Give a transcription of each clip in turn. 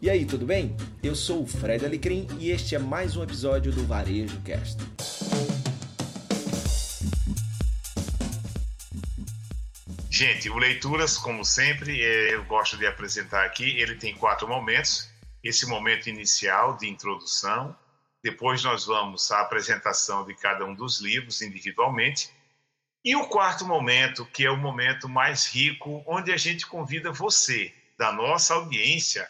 E aí, tudo bem? Eu sou o Fred Alecrim e este é mais um episódio do Varejo Cast. Gente, o Leituras, como sempre, é, eu gosto de apresentar aqui. Ele tem quatro momentos. Esse momento inicial de introdução. Depois nós vamos à apresentação de cada um dos livros individualmente. E o quarto momento, que é o momento mais rico, onde a gente convida você, da nossa audiência,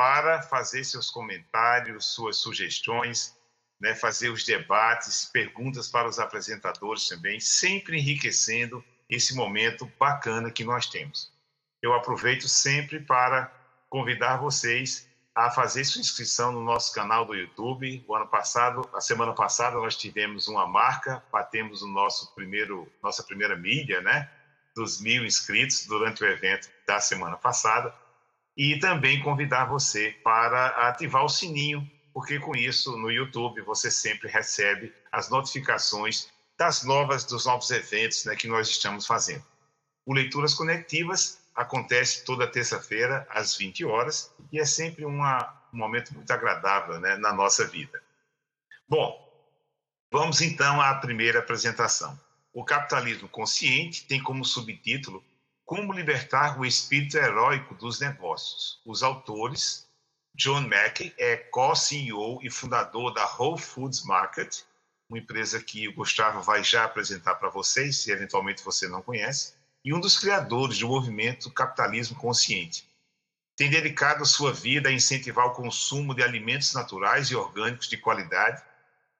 para fazer seus comentários, suas sugestões, né, fazer os debates, perguntas para os apresentadores também, sempre enriquecendo esse momento bacana que nós temos. Eu aproveito sempre para convidar vocês a fazer sua inscrição no nosso canal do YouTube. O ano passado, a semana passada, nós tivemos uma marca, batemos o nosso primeiro, nossa primeira mídia, né, dos mil inscritos durante o evento da semana passada. E também convidar você para ativar o sininho, porque com isso no YouTube você sempre recebe as notificações das novas, dos novos eventos né, que nós estamos fazendo. O Leituras Conectivas acontece toda terça-feira, às 20 horas, e é sempre uma, um momento muito agradável né, na nossa vida. Bom, vamos então à primeira apresentação. O capitalismo consciente tem como subtítulo Como libertar o espírito heróico dos negócios. Os autores, John Mackey é co-CEO e fundador da Whole Foods Market, uma empresa que o Gustavo vai já apresentar para vocês, se eventualmente você não conhece, e um dos criadores do movimento Capitalismo Consciente. Tem dedicado sua vida a incentivar o consumo de alimentos naturais e orgânicos de qualidade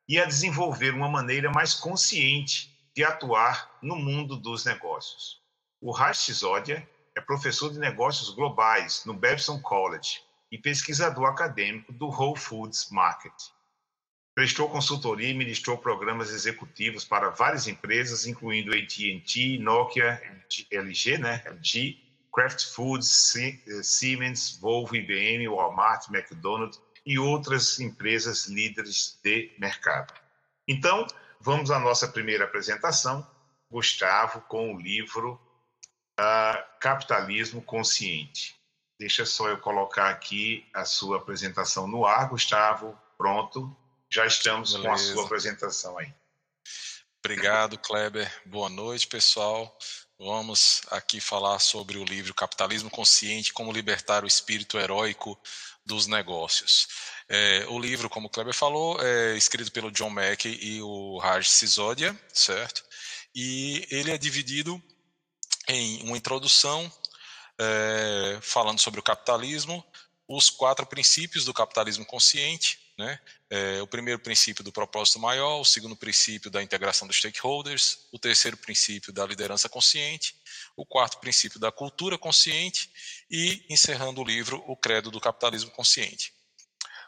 e a desenvolver uma maneira mais consciente de atuar no mundo dos negócios. O Raj Sisodia é professor de negócios globais no Babson College e pesquisador acadêmico do Whole Foods Market. Prestou consultoria e ministrou programas executivos para várias empresas, incluindo AT&T, Nokia, LG, né? LG, Kraft Foods, eh, Siemens, Volvo, IBM, Walmart, McDonald's e outras empresas líderes de mercado. Então, vamos à nossa primeira apresentação, Gustavo, com o livro uh, Capitalismo Consciente. Deixa só eu colocar aqui a sua apresentação no ar, Gustavo. Pronto. Já estamos Beleza. com a sua apresentação aí. Obrigado, Kleber. Boa noite, pessoal. Vamos aqui falar sobre o livro Capitalismo Consciente: Como Libertar o Espírito Heróico dos Negócios. É, o livro, como o Kleber falou, é escrito pelo John Mackey e o Raj Sisodia, certo? E ele é dividido em uma introdução é, falando sobre o capitalismo, os quatro princípios do capitalismo consciente, né? É, o primeiro princípio do propósito maior, o segundo princípio da integração dos stakeholders, o terceiro princípio da liderança consciente, o quarto princípio da cultura consciente e, encerrando o livro, o credo do capitalismo consciente.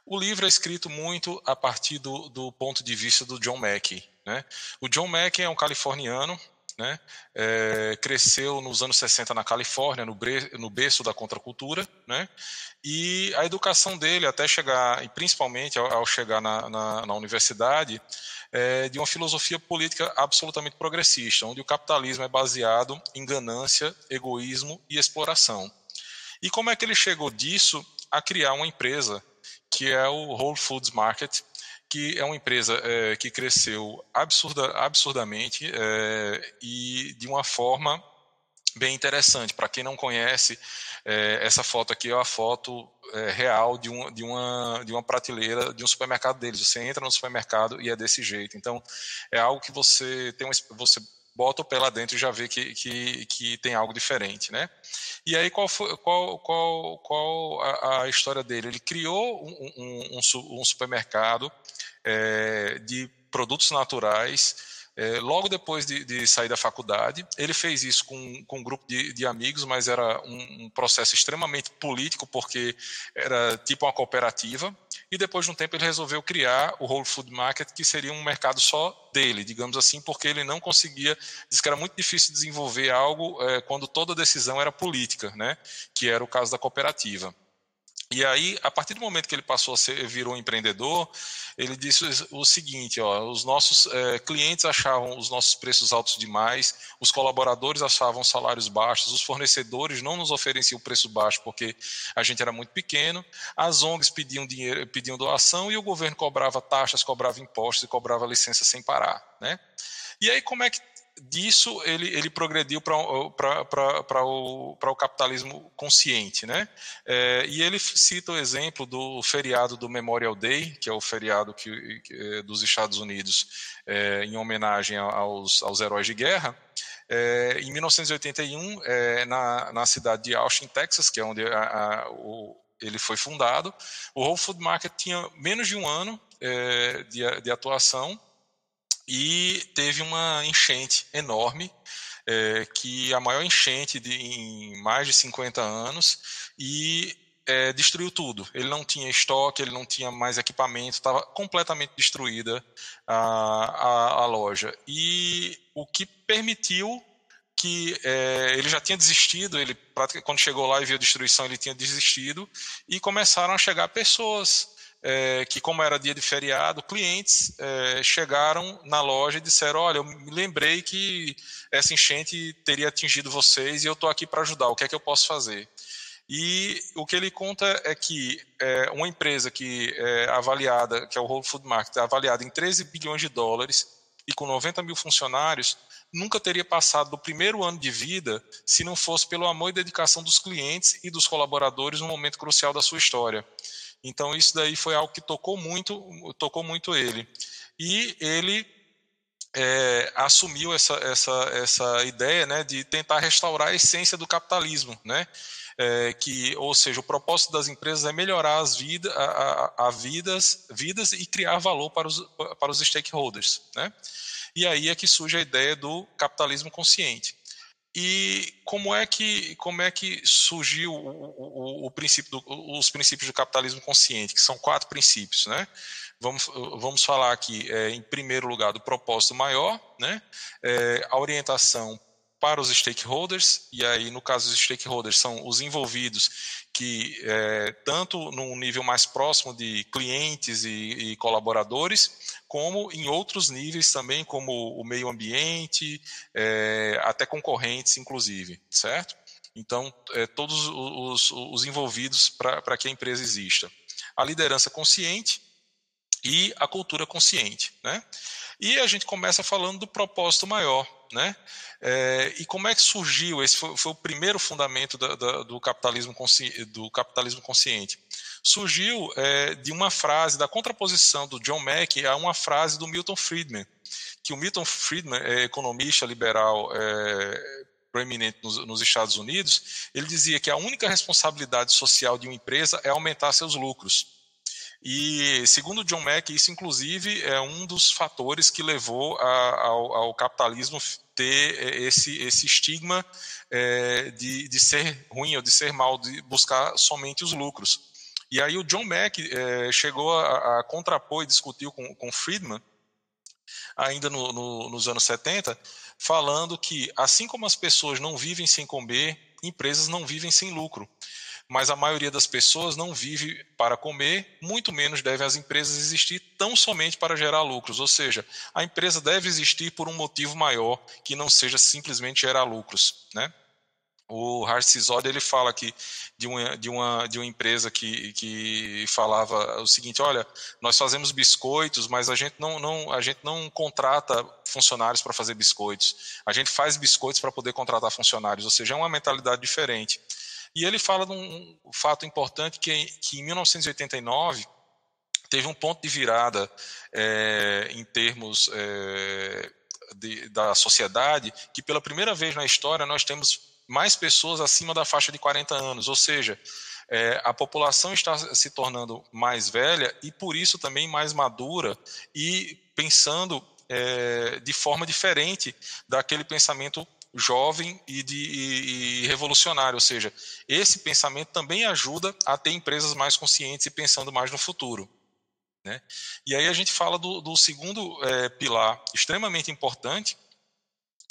O livro é escrito muito a partir do, do ponto de vista do John Mackey. Né? O John Mackey é um californiano né? É, cresceu nos anos 60 na Califórnia, no, bre, no berço da contracultura, né? e a educação dele, até chegar, e principalmente ao, ao chegar na, na, na universidade, é de uma filosofia política absolutamente progressista, onde o capitalismo é baseado em ganância, egoísmo e exploração. E como é que ele chegou disso a criar uma empresa que é o Whole Foods Market, que é uma empresa é, que cresceu absurda, absurdamente é, e de uma forma bem interessante. Para quem não conhece, é, essa foto aqui é a foto é, real de, um, de, uma, de uma prateleira de um supermercado deles. Você entra no supermercado e é desse jeito. Então, é algo que você tem um, você bota o pé lá dentro e já vê que, que, que tem algo diferente, né? E aí qual foi qual, qual, qual a, a história dele? Ele criou um, um, um supermercado é, de produtos naturais. É, logo depois de, de, sair da faculdade, ele fez isso com, com um grupo de, de amigos, mas era um, um, processo extremamente político, porque era tipo uma cooperativa. E depois de um tempo, ele resolveu criar o Whole Food Market, que seria um mercado só dele, digamos assim, porque ele não conseguia. Diz que era muito difícil desenvolver algo é, quando toda decisão era política, né? que era o caso da cooperativa. E aí, a partir do momento que ele passou a ser, virou um empreendedor, ele disse o seguinte: ó, os nossos é, clientes achavam os nossos preços altos demais, os colaboradores achavam salários baixos, os fornecedores não nos ofereciam preço baixo porque a gente era muito pequeno, as ONGs pediam dinheiro, pediam doação e o governo cobrava taxas, cobrava impostos e cobrava licença sem parar, né? E aí, como é que disso ele, ele progrediu para o, o capitalismo consciente. Né? É, e ele cita o exemplo do feriado do Memorial Day, que é o feriado que, que é dos Estados Unidos é, em homenagem aos, aos heróis de guerra. É, em 1981, é, na, na cidade de Austin, Texas, que é onde a, a, o, ele foi fundado, o Whole Food Market tinha menos de um ano é, de, de atuação e teve uma enchente enorme, é, que a maior enchente de, em mais de 50 anos, e é, destruiu tudo. Ele não tinha estoque, ele não tinha mais equipamento, estava completamente destruída a, a, a, loja. E o que permitiu que é, ele já tinha desistido, ele quando chegou lá e viu a destruição, ele tinha desistido, e começaram a chegar pessoas é, que, como era dia de feriado, clientes é, chegaram na loja e disseram: Olha, eu me lembrei que essa enchente teria atingido vocês e eu estou aqui para ajudar, o que é que eu posso fazer? E o que ele conta é que é, uma empresa que é avaliada, que é o Whole Food Market, é avaliada em 13 bilhões de dólares e com 90 mil funcionários, nunca teria passado do primeiro ano de vida se não fosse pelo amor e dedicação dos clientes e dos colaboradores no momento crucial da sua história. Então isso daí foi algo que tocou muito, tocou muito ele. E ele é, assumiu essa, essa, essa ideia né, de tentar restaurar a essência do capitalismo, né? É, que, ou seja, o propósito das empresas é melhorar as vidas, a, a, a, vidas, vidas e criar valor para os, para os stakeholders, né? E aí é que surge a ideia do capitalismo consciente. E como é que, como é que surgiu o, o, o princípio do, os princípios do capitalismo consciente, que são quatro princípios, né? Vamos, vamos falar aqui, é, em primeiro lugar, do propósito maior, né? É, a orientação para os stakeholders, e aí, no caso dos stakeholders, são os envolvidos que, é, tanto no nível mais próximo de clientes e, e, colaboradores, como em outros níveis também, como o meio ambiente, é, até concorrentes, inclusive, certo? Então, é, todos os, os envolvidos para que a empresa exista. A liderança consciente e a cultura consciente, né? E a gente começa falando do propósito maior, né? É, e como é que surgiu? Esse foi, foi o primeiro fundamento da, da, do, capitalismo do capitalismo consciente. Surgiu é, de uma frase, da contraposição do John Mack a uma frase do Milton Friedman, que o Milton Friedman é economista liberal é, proeminente nos, nos Estados Unidos, ele dizia que a única responsabilidade social de uma empresa é aumentar seus lucros. E, segundo John Mack, isso inclusive é um dos fatores que levou a, ao, ao, capitalismo ter é, esse, esse estigma é, de, de ser ruim ou de ser mal, de buscar somente os lucros. E aí o John Mack é, chegou a, a, contrapor e discutiu com, com Friedman, ainda no, no, nos anos 70, falando que assim como as pessoas não vivem sem comer, empresas não vivem sem lucro mas a maioria das pessoas não vive para comer, muito menos devem as empresas existir tão somente para gerar lucros, ou seja, a empresa deve existir por um motivo maior que não seja simplesmente gerar lucros, né? O Harcisod ele fala aqui de uma, de uma, de uma empresa que, que falava o seguinte: olha, nós fazemos biscoitos, mas a gente não, não, a gente não contrata funcionários para fazer biscoitos. A gente faz biscoitos para poder contratar funcionários, ou seja, é uma mentalidade diferente. E ele fala de um fato importante que, que em 1989 teve um ponto de virada é, em termos é, de, da sociedade, que pela primeira vez na história nós temos mais pessoas acima da faixa de 40 anos, ou seja, é, a população está se tornando mais velha e por isso também mais madura e pensando é, de forma diferente daquele pensamento jovem e, de, e, e revolucionário, ou seja, esse pensamento também ajuda a ter empresas mais conscientes e pensando mais no futuro. Né? E aí a gente fala do, do segundo é, pilar extremamente importante,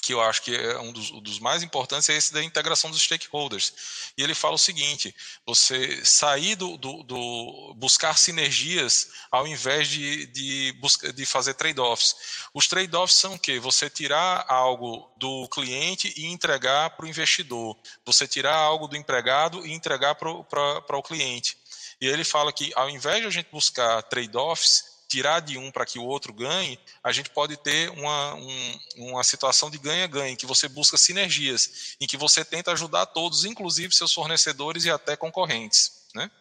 que eu acho que é um dos, um dos, mais importantes, é esse da integração dos stakeholders. E ele fala o seguinte: você sair do, do, do buscar sinergias ao invés de, de, de fazer trade-offs. Os trade-offs são o quê? Você tirar algo do cliente e entregar para o investidor. Você tirar algo do empregado e entregar para o cliente. E ele fala que ao invés de a gente buscar trade-offs, tirar de um para que o outro ganhe, a gente pode ter uma, um, uma situação de ganha-ganha, em que você busca sinergias, em que você tenta ajudar todos, inclusive seus fornecedores e até concorrentes. Né?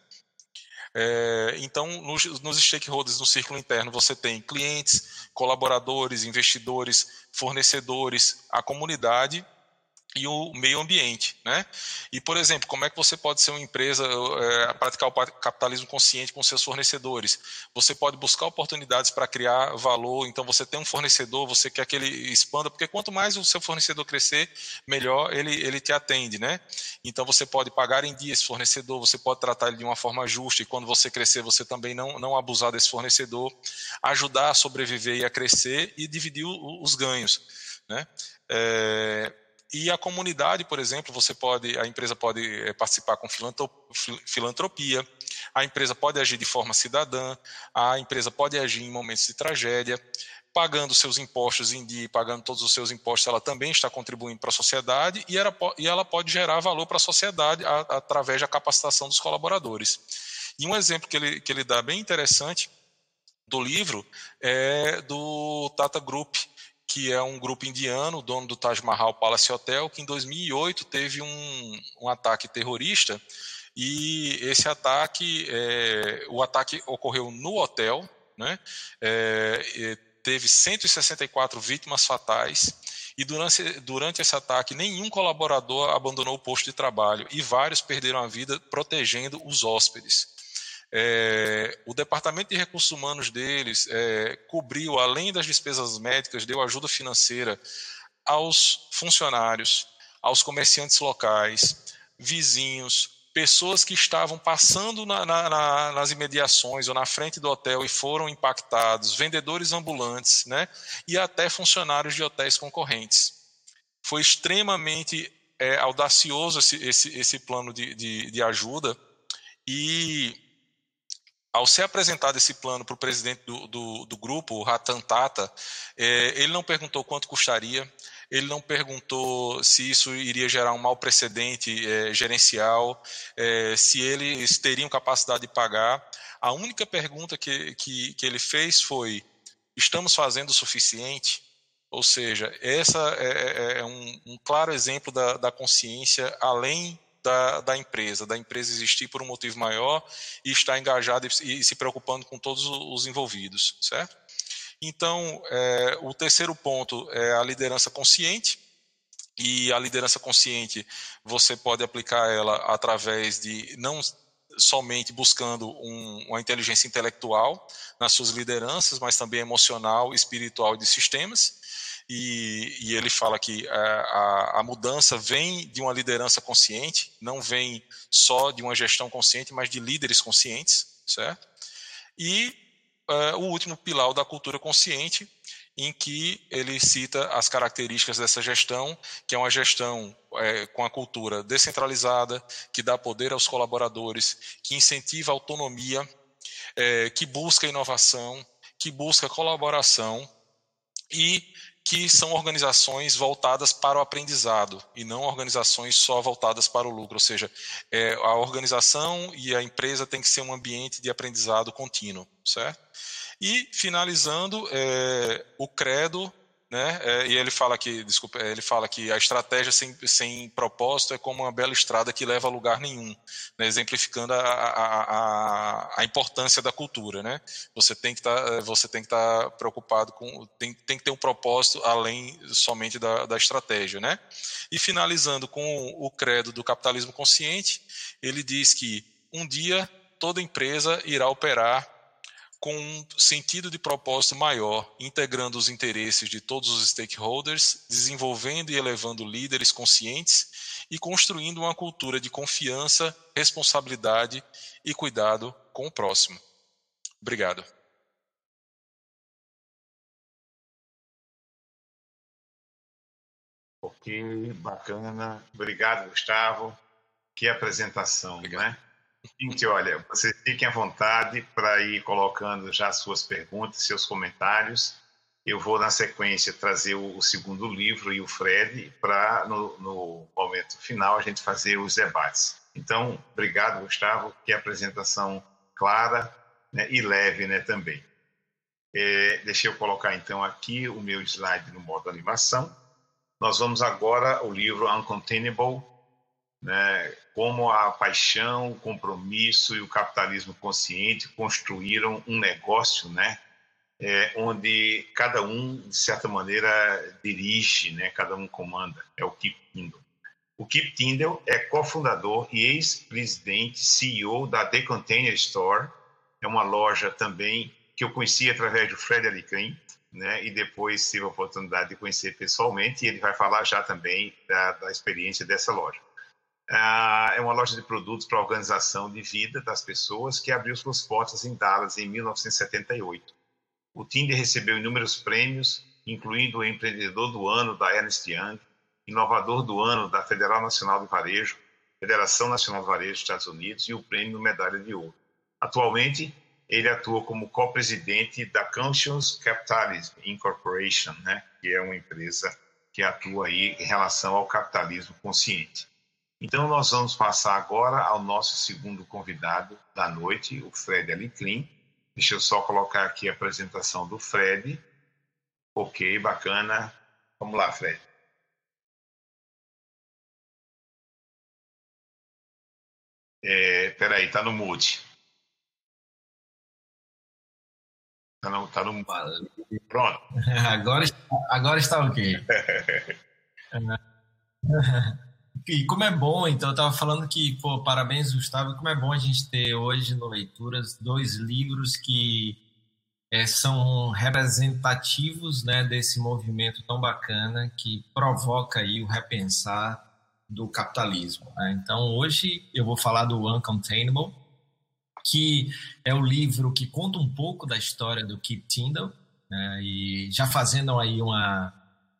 É, então, nos, nos stakeholders no círculo interno, você tem clientes, colaboradores, investidores, fornecedores, a comunidade e o meio ambiente, né? E por exemplo, como é que você pode ser uma empresa é, praticar o capitalismo consciente com seus fornecedores? Você pode buscar oportunidades para criar valor. Então você tem um fornecedor, você quer que ele expanda, porque quanto mais o seu fornecedor crescer, melhor ele ele te atende, né? Então você pode pagar em dia esse fornecedor, você pode tratar ele de uma forma justa e quando você crescer, você também não não abusar desse fornecedor, ajudar a sobreviver e a crescer e dividir os ganhos, né? É, e a comunidade, por exemplo, você pode, a empresa pode eh, participar com filantropia, a empresa pode agir de forma cidadã, a empresa pode agir em momentos de tragédia, pagando seus impostos em dia, pagando todos os seus impostos, ela também está contribuindo para a sociedade e ela, e ela pode gerar valor para a sociedade a, através da capacitação dos colaboradores. E um exemplo que ele, que ele dá bem interessante do livro é do Tata Group, que é um grupo indiano, dono do Taj Mahal Palace Hotel, que em 2008 teve um, um ataque terrorista e esse ataque, é, o ataque ocorreu no hotel, né? É, teve 164 vítimas fatais e durante, durante esse ataque nenhum colaborador abandonou o posto de trabalho e vários perderam a vida protegendo os hóspedes. É, o departamento de recursos humanos deles é, cobriu, além das despesas médicas, deu ajuda financeira aos funcionários, aos comerciantes locais, vizinhos, pessoas que estavam passando na, na, na, nas imediações ou na frente do hotel e foram impactados, vendedores ambulantes, né, e até funcionários de hotéis concorrentes. Foi extremamente é, audacioso esse, esse, esse plano de, de, de ajuda e ao ser apresentado esse plano para o presidente do, do, do, grupo, o Ratan Tata, é, ele não perguntou quanto custaria, ele não perguntou se isso iria gerar um mau precedente é, gerencial, é, se eles teriam capacidade de pagar. A única pergunta que, que, que ele fez foi: estamos fazendo o suficiente? Ou seja, essa é, é, é um, um, claro exemplo da, da consciência além da, da empresa, da empresa existir por um motivo maior e estar engajada e, e se preocupando com todos os envolvidos, certo? Então, é, o terceiro ponto é a liderança consciente. E a liderança consciente, você pode aplicar ela através de não somente buscando um, uma inteligência intelectual nas suas lideranças, mas também emocional, espiritual e de sistemas. E, e ele fala que a, é, a, a, mudança vem de uma liderança consciente, não vem só de uma gestão consciente, mas de líderes conscientes, certo? E é, o último pilar da cultura consciente, em que ele cita as características dessa gestão, que é uma gestão é, com a cultura descentralizada, que dá poder aos colaboradores, que incentiva a autonomia, é, que busca inovação, que busca colaboração e que são organizações voltadas para o aprendizado e não organizações só voltadas para o lucro. Ou seja, é, a organização e a empresa tem que ser um ambiente de aprendizado contínuo, certo? E finalizando, é, o credo né? É, e ele fala que, desculpa, é, ele fala que a estratégia sem, sem propósito é como uma bela estrada que leva a lugar nenhum, né? exemplificando a, a, a, a, importância da cultura, né? Você tem que estar, tá, você tem que estar tá preocupado com, tem, tem que ter um propósito além somente da, da estratégia, né? E finalizando com o credo do capitalismo consciente, ele diz que um dia toda empresa irá operar com um sentido de propósito maior, integrando os interesses de todos os stakeholders, desenvolvendo e elevando líderes conscientes e construindo uma cultura de confiança, responsabilidade e cuidado com o próximo. Obrigado. Ok, bacana. Obrigado, Gustavo. Que apresentação, Obrigado. né? Gente, olha, vocês fiquem à vontade para ir colocando já suas perguntas, seus comentários. Eu vou, na sequência, trazer o, segundo livro e o Fred para, no, no, momento final, a gente fazer os debates. Então, obrigado, Gustavo. Que apresentação clara né, e leve né, também. É, deixa eu colocar, então, aqui o meu slide no modo animação. Nós vamos agora ao livro Uncontainable, né, como a paixão, o compromisso e o capitalismo consciente construíram um negócio, né, é, onde cada um, de certa maneira, dirige, né, cada um comanda. É o Kip Tindall. O Kip Tindall é cofundador e ex-presidente, CEO da The Container Store, é uma loja também que eu conheci através do Fred Alicrim, né? E depois tive a oportunidade de conhecer pessoalmente e ele vai falar já também da, da experiência dessa loja. Ah, é uma loja de produtos para organização de vida das pessoas que abriu suas portas em Dallas em 1978. O Tinder recebeu inúmeros prêmios, incluindo o Empreendedor do Ano da Ernst Young, Inovador do Ano da Federal Nacional do Varejo, Federação Nacional do Varejo dos Estados Unidos e o Prêmio Medalha de Ouro. Atualmente, ele atua como co-presidente da Conscious Capitalism Incorporation, né, que é uma empresa que atua aí em relação ao capitalismo consciente. Então, nós vamos passar agora ao nosso segundo convidado da noite, o Fred Alicrim. Deixa eu só colocar aqui a apresentação do Fred. Ok, bacana. Vamos lá, Fred. É, peraí, tá no mute. Tá no, tá no... Pronto. Agora, agora está ok. e como é bom, então, eu estava falando que, pô, parabéns, Gustavo, como é bom a gente ter hoje no Leituras dois livros que é, são representativos né, desse movimento tão bacana que provoca aí o repensar do capitalismo. Né? Então, hoje eu vou falar do Uncontainable, que é o livro que conta um pouco da história do Keith Tyndall, né, e já fazendo aí uma,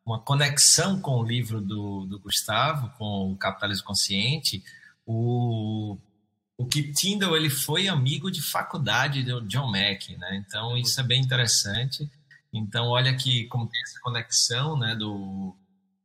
uma conexão com o livro do, do Gustavo, com o Capitalismo Consciente, o, o Keith Tyndall ele foi amigo de faculdade do John Mack, né? então isso é bem interessante. Então olha que como tem essa conexão né, do,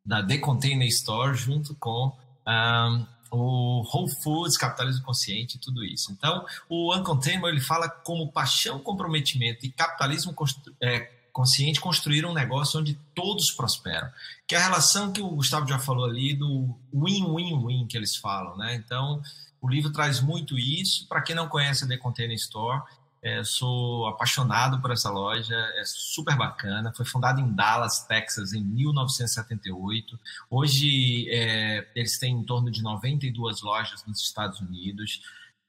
da The Container Store junto com um, o Whole Foods, capitalismo consciente, tudo isso. Então, o Uncontainable ele fala como paixão, comprometimento e capitalismo é, consciente construíram um negócio onde todos prosperam. Que é a relação que o Gustavo já falou ali do win-win-win que eles falam, né? Então, o livro traz muito isso. Para quem não conhece a The Container Store, é, sou apaixonado por essa loja, é super bacana. Foi fundada em Dallas, Texas, em 1978. Hoje é, eles têm em torno de 92 lojas nos Estados Unidos.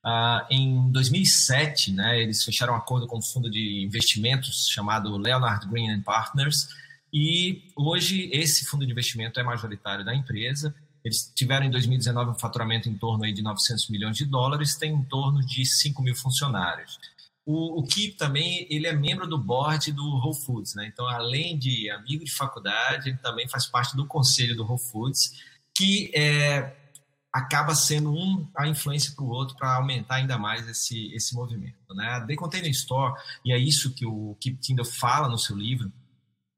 Ah, em 2007, né, eles fecharam um acordo com um fundo de investimentos chamado Leonard Green Partners. E hoje esse fundo de investimento é majoritário da empresa. Eles tiveram em 2019 um faturamento em torno aí de 900 milhões de dólares, tem em torno de 5 mil funcionários. O, o Kip também ele é membro do board do Whole Foods, né? Então, além de amigo de faculdade, ele também faz parte do conselho do Whole Foods, que é, acaba sendo um a influência para o outro para aumentar ainda mais esse, esse movimento. Né? A The Container Store, e é isso que o Kip Tindall fala no seu livro,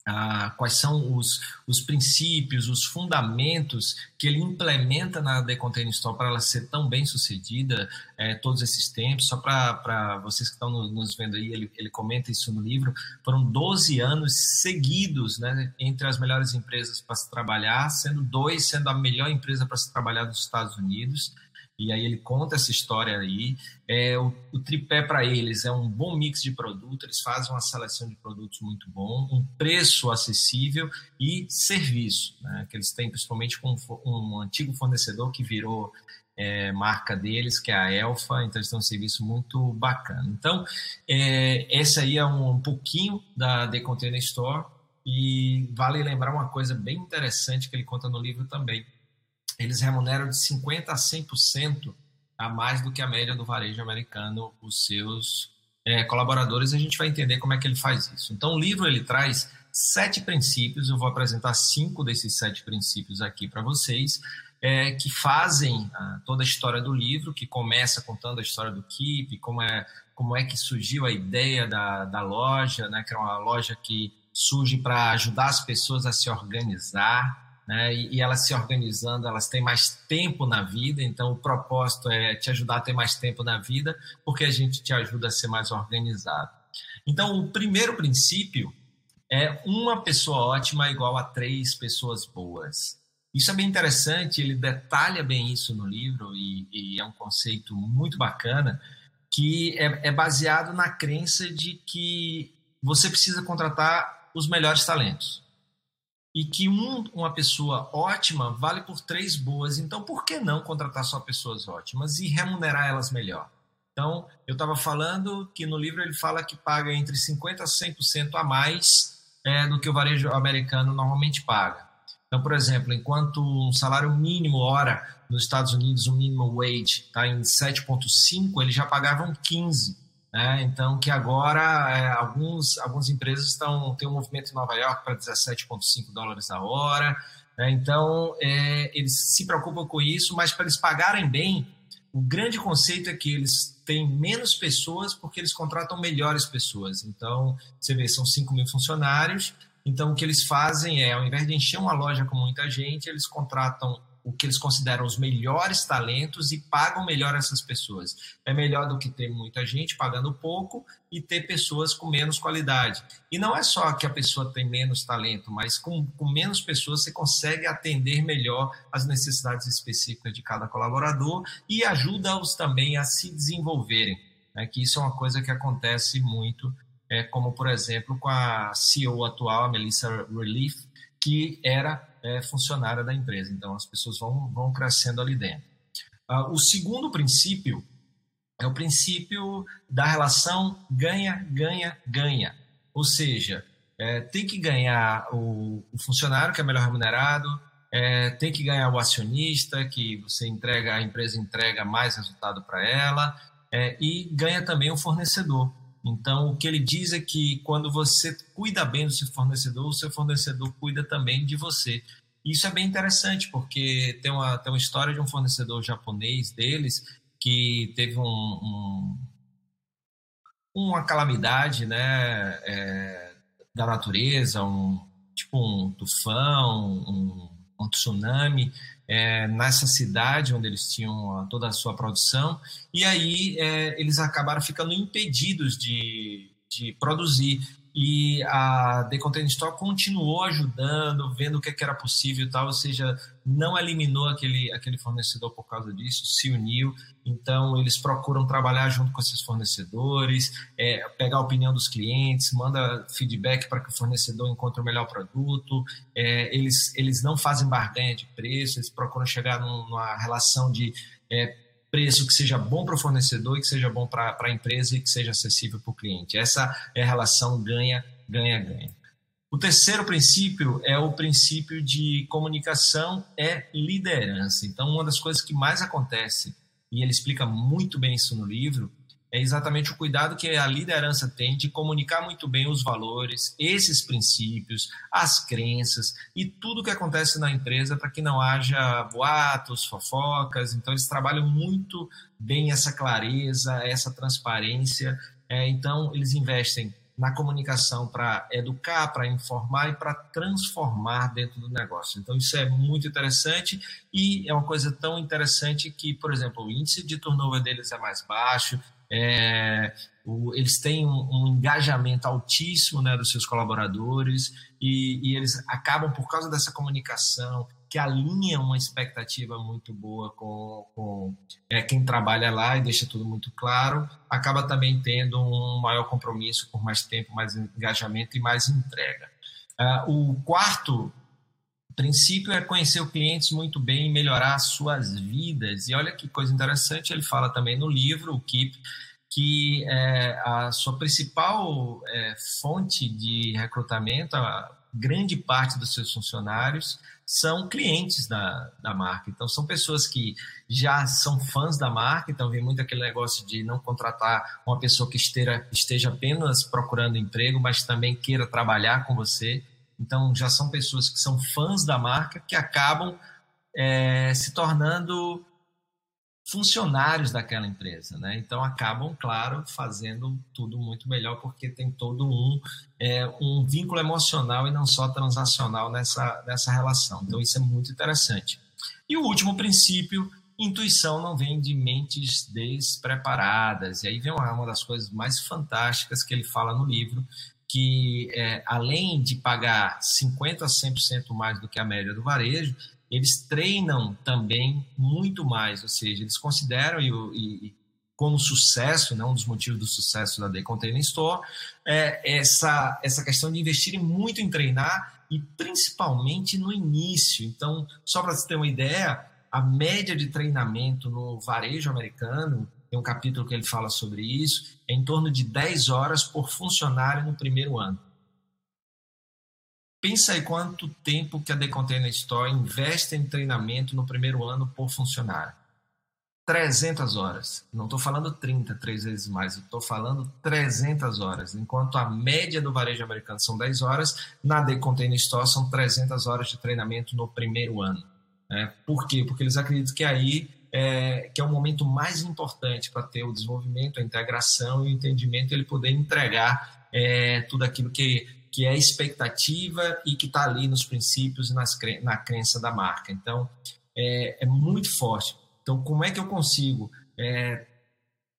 ah, quais são os, os princípios, os fundamentos que ele implementa na The Container Store para ela ser tão bem sucedida é, todos esses tempos. Só para vocês que estão nos vendo aí, ele, ele comenta isso no livro. Foram 12 anos seguidos né, entre as melhores empresas para se trabalhar, sendo dois sendo a melhor empresa para se trabalhar nos Estados Unidos. E aí ele conta essa história aí. É, o, o tripé para eles é um bom mix de produto, eles fazem uma seleção de produtos muito bom, um preço acessível e serviço, né, que eles têm principalmente com um antigo fornecedor que virou é, marca deles, que é a Elfa, então eles têm um serviço muito bacana. Então, é, essa aí é um, um pouquinho da The Container Store e vale lembrar uma coisa bem interessante que ele conta no livro também, eles remuneram de 50% a 100% a mais do que a média do varejo americano os seus é, colaboradores, a gente vai entender como é que ele faz isso. Então, o livro ele traz sete princípios, eu vou apresentar cinco desses sete princípios aqui para vocês, é, que fazem ah, toda a história do livro, que começa contando a história do Keep, como é, como é que surgiu a ideia da, da loja, né, que é uma loja que surge para ajudar as pessoas a se organizar, né, e, e, elas se organizando, elas têm mais tempo na vida, então o propósito é te ajudar a ter mais tempo na vida, porque a gente te ajuda a ser mais organizado. Então, o primeiro princípio é uma pessoa ótima igual a três pessoas boas. Isso é bem interessante, ele detalha bem isso no livro e, e é um conceito muito bacana, que é, é baseado na crença de que você precisa contratar os melhores talentos e que um, uma pessoa ótima vale por três boas. Então, por que não contratar só pessoas ótimas e remunerar elas melhor? Então, eu estava falando que no livro ele fala que paga entre 50% a 100% a mais é, do que o varejo americano normalmente paga. Então, por exemplo, enquanto um salário mínimo hora nos Estados Unidos, o mínimo wage está em 7,5, eles já pagavam 15. Né? Então, que agora é, alguns, algumas empresas estão tem um movimento em Nova York para 17,5 dólares a hora. Né? Então, é, eles se preocupam com isso, mas para eles pagarem bem, o grande conceito é que eles têm menos pessoas porque eles contratam melhores pessoas. Então, você vê, são 5 mil funcionários. Então, o que eles fazem é, ao invés de encher uma loja com muita gente, eles contratam o que eles consideram os melhores talentos e pagam melhor essas pessoas. É melhor do que ter muita gente pagando pouco e ter pessoas com menos qualidade. E não é só que a pessoa tem menos talento, mas com, com menos pessoas você consegue atender melhor as necessidades específicas de cada colaborador e ajuda-os também a se desenvolverem. Né? Que isso é uma coisa que acontece muito, é, como por exemplo com a CEO atual, a Melissa Relief, que era é, funcionária da empresa. Então, as pessoas vão, vão crescendo ali dentro. Uh, o segundo princípio é o princípio da relação ganha, ganha, ganha. Ou seja, é, tem que ganhar o, o, funcionário que é melhor remunerado, é, tem que ganhar o acionista, que você entrega, a empresa entrega mais resultado para ela, é, e ganha também o fornecedor. Então, o que ele diz é que quando você cuida bem do seu fornecedor, o seu fornecedor cuida também de você. Isso é bem interessante, porque tem uma, tem uma história de um fornecedor japonês deles que teve um, um uma calamidade né, é, da natureza, um, tipo um tufão, um, um tsunami, é, nessa cidade onde eles tinham toda a sua produção, e aí é, eles acabaram ficando impedidos de, de produzir. E a The Container Store continuou ajudando, vendo o que, é que era possível e tal, ou seja, não eliminou aquele, aquele fornecedor por causa disso, se uniu. Então, eles procuram trabalhar junto com esses fornecedores, é, pegar a opinião dos clientes, manda feedback para que o fornecedor encontre o melhor produto. É, eles, eles não fazem barganha de preço, eles procuram chegar numa relação de é, preço que seja bom para o fornecedor e que seja bom para a empresa e que seja acessível para o cliente. Essa é a relação ganha, ganha, ganha. O terceiro princípio é o princípio de comunicação é liderança. Então, uma das coisas que mais acontece, e ele explica muito bem isso no livro, é exatamente o cuidado que a liderança tem de comunicar muito bem os valores, esses princípios, as crenças e tudo que acontece na empresa para que não haja boatos, fofocas. Então, eles trabalham muito bem essa clareza, essa transparência. É, então, eles investem na comunicação para educar, para informar e para transformar dentro do negócio. Então, isso é muito interessante e é uma coisa tão interessante que, por exemplo, o índice de turnover deles é mais baixo, é, o, eles têm um, um, engajamento altíssimo né, dos seus colaboradores e, e, eles acabam, por causa dessa comunicação, que alinha uma expectativa muito boa com, com é, quem trabalha lá e deixa tudo muito claro, acaba também tendo um maior compromisso por mais tempo, mais engajamento e mais entrega. Uh, o quarto princípio é conhecer os clientes muito bem e melhorar as suas vidas. E olha que coisa interessante, ele fala também no livro, o Keep, que é, a sua principal é, fonte de recrutamento grande parte dos seus funcionários são clientes da, da marca. Então, são pessoas que já são fãs da marca, então vem muito aquele negócio de não contratar uma pessoa que esteja, esteja apenas procurando emprego, mas também queira trabalhar com você. Então, já são pessoas que são fãs da marca que acabam é, se tornando funcionários daquela empresa, né? Então acabam, claro, fazendo tudo muito melhor porque tem todo um é, um vínculo emocional e não só transacional nessa nessa relação. Então isso é muito interessante. E o último princípio, intuição não vem de mentes despreparadas. E aí vem uma, uma das coisas mais fantásticas que ele fala no livro, que é, além de pagar 50 a 100% mais do que a média do varejo, eles treinam também muito mais, ou seja, eles consideram, e, e como sucesso, né, um dos motivos do sucesso da The Container Store, é essa, essa questão de investirem muito em treinar e principalmente no início. Então, só para você ter uma ideia, a média de treinamento no varejo americano, tem um capítulo que ele fala sobre isso, é em torno de 10 horas por funcionário no primeiro ano. Pensa aí quanto tempo que a The Container Store investe em treinamento no primeiro ano por funcionário. 300 horas. Não estou falando 30, três vezes mais. Estou falando 300 horas. Enquanto a média do varejo americano são 10 horas, na The Container Store são 300 horas de treinamento no primeiro ano. É, por quê? Porque eles acreditam que aí é, que é o momento mais importante para ter o desenvolvimento, a integração e o entendimento, ele poder entregar é, tudo aquilo que que é expectativa e que está ali nos princípios e nas, na crença da marca. Então, é, é, muito forte. Então, como é que eu consigo é,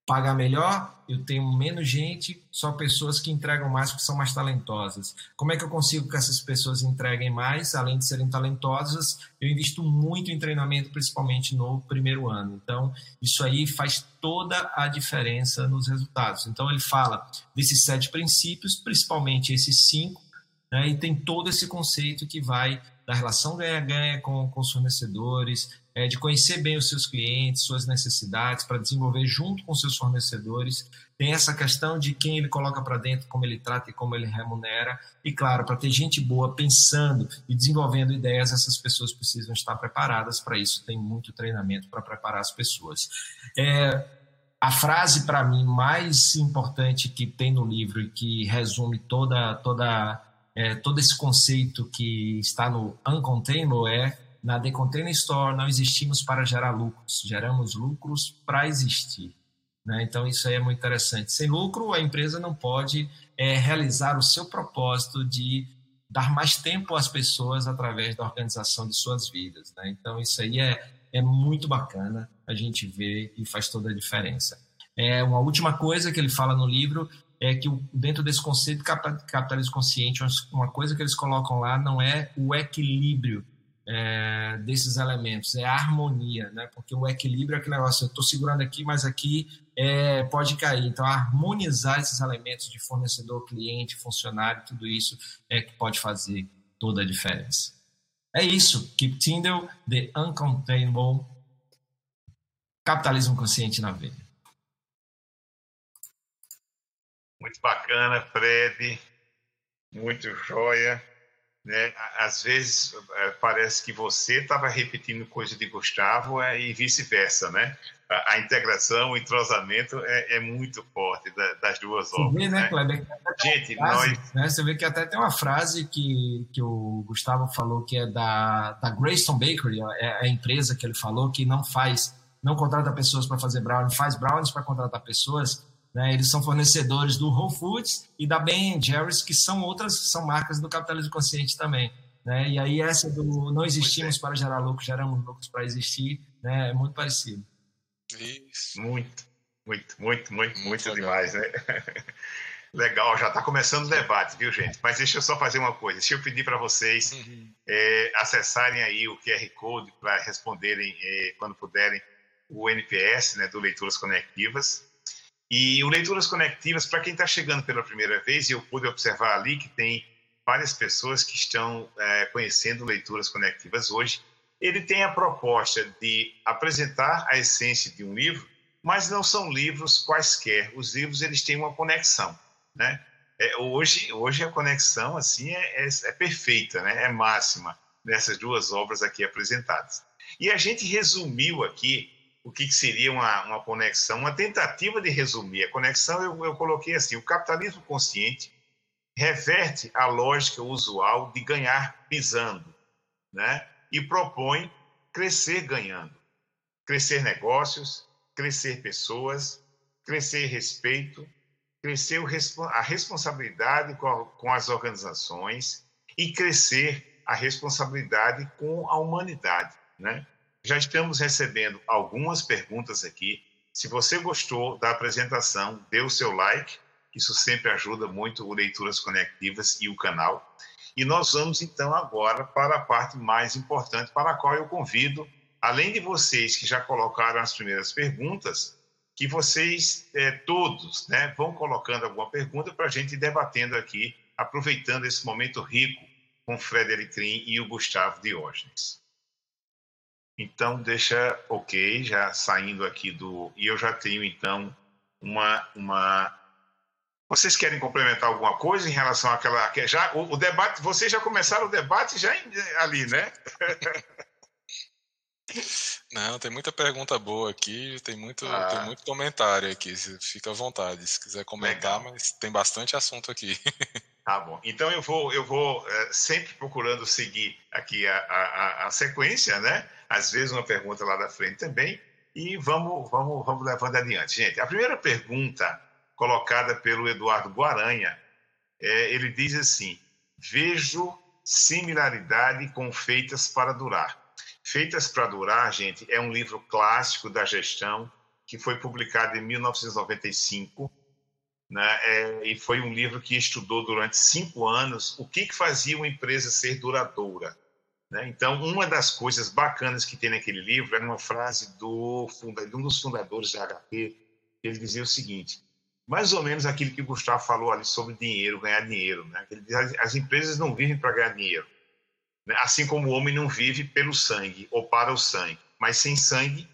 pagar melhor? Eu tenho menos gente, só pessoas que entregam mais porque são mais talentosas. Como é que eu consigo que essas pessoas entreguem mais, além de serem talentosas? Eu invisto muito em treinamento, principalmente no primeiro ano. Então, isso aí faz toda a diferença nos resultados. Então, ele fala desses sete princípios, principalmente esses cinco, né, e tem todo esse conceito que vai da relação ganha-ganha com, com os fornecedores, é, de conhecer bem os seus clientes, suas necessidades, para desenvolver junto com seus fornecedores. Tem essa questão de quem ele coloca para dentro, como ele trata e como ele remunera. E, claro, para ter gente boa pensando e desenvolvendo ideias, essas pessoas precisam estar preparadas para isso. Tem muito treinamento para preparar as pessoas. É, a frase, para mim, mais importante que tem no livro e que resume toda, toda, é, todo esse conceito que está no Uncontainable é na The Container Store não existimos para gerar lucros, geramos lucros para existir. Né? Então, isso aí é muito interessante. Sem lucro, a empresa não pode é, realizar o seu propósito de dar mais tempo às pessoas através da organização de suas vidas. Né? Então, isso aí é, é muito bacana a gente ver e faz toda a diferença. É, uma última coisa que ele fala no livro é que dentro desse conceito de capitalismo consciente, uma coisa que eles colocam lá não é o equilíbrio é, desses elementos, é a harmonia, né? Porque o equilíbrio é aquele negócio, eu estou segurando aqui, mas aqui é, pode cair. Então, harmonizar esses elementos de fornecedor, cliente, funcionário, tudo isso é que pode fazer toda a diferença. É isso. Keep Tyndall, The Uncontainable, Capitalismo Consciente na Veia. Muito bacana, Fred. Muito joia. Né? Às vezes é, parece que você estava repetindo coisa de Gustavo é, e vice-versa, né? A, a, integração, o entrosamento é, é muito forte da, das duas obras. Vê, né, né? Kleber? Gente, frase, nós... Né? Você vê que até tem uma frase que, que o Gustavo falou que é da, da Greystone Bakery, é a empresa que ele falou que não faz, não contrata pessoas para fazer brownie, faz brownies para contratar pessoas né? Eles são fornecedores do Whole Foods e da Ben Jerry's, que são outras, são marcas do capitalismo consciente também. Né? E aí essa do não existimos para gerar lucro, geramos lucros para existir, né? é muito parecido. Isso. Muito, muito, muito, muito, muito, demais, né? Legal, já está começando o debate, viu, gente? Mas deixa eu só fazer uma coisa. Deixa eu pedir para vocês uhum. é, acessarem aí o QR Code para responderem, é, quando puderem, o NPS, né, do Leituras Conectivas. E o Leituras Conectivas, para quem está chegando pela primeira vez, eu pude observar ali que tem várias pessoas que estão é, conhecendo Leituras Conectivas hoje. Ele tem a proposta de apresentar a essência de um livro, mas não são livros quaisquer. Os livros eles têm uma conexão, né? é, hoje, hoje a conexão assim é, é, é, perfeita, né? é máxima nessas duas obras aqui apresentadas. E a gente resumiu aqui o que, que seria uma, uma conexão, uma tentativa de resumir. A conexão eu, eu coloquei assim: o capitalismo consciente reverte a lógica usual de ganhar pisando, né? E propõe crescer ganhando, crescer negócios, crescer pessoas, crescer respeito, crescer a responsabilidade com as organizações e crescer a responsabilidade com a humanidade, né? Já estamos recebendo algumas perguntas aqui. Se você gostou da apresentação, dê o seu like, isso sempre ajuda muito o Leituras Conectivas e o canal. E nós vamos então agora para a parte mais importante, para a qual eu convido, além de vocês que já colocaram as primeiras perguntas, que vocês é, todos né, vão colocando alguma pergunta para a gente ir debatendo aqui, aproveitando esse momento rico com Frederic Krim e o Gustavo Diógenes. Então, deixa ok, já saindo aqui do. E eu já tenho, então, uma. uma... Vocês querem complementar alguma coisa em relação àquela. Já, o, o debate, vocês já começaram o debate já ali, né? Não, tem muita pergunta boa aqui, tem muito, ah. tem muito comentário aqui. Fica à vontade, se quiser comentar, Legal. mas tem bastante assunto aqui. Tá bom. Então eu vou, eu vou é, sempre procurando seguir aqui a, a, a, sequência, né? Às vezes uma pergunta lá da frente também. E vamos, vamos, vamos levando adiante. Gente, a primeira pergunta colocada pelo Eduardo Guaranha, é, ele diz assim: vejo similaridade com Feitas para Durar. Feitas para Durar, gente, é um livro clássico da gestão que foi publicado em 1995 né? É, e foi um livro que estudou durante cinco anos o que, que fazia uma empresa ser duradoura. Né? Então, uma das coisas bacanas que tem naquele livro era uma frase do de um dos fundadores da HP, ele dizia o seguinte, mais ou menos aquilo que o Gustavo falou ali sobre dinheiro, ganhar dinheiro. Né? Ele diz, as empresas não vivem para ganhar dinheiro, né? assim como o homem não vive pelo sangue ou para o sangue, mas sem sangue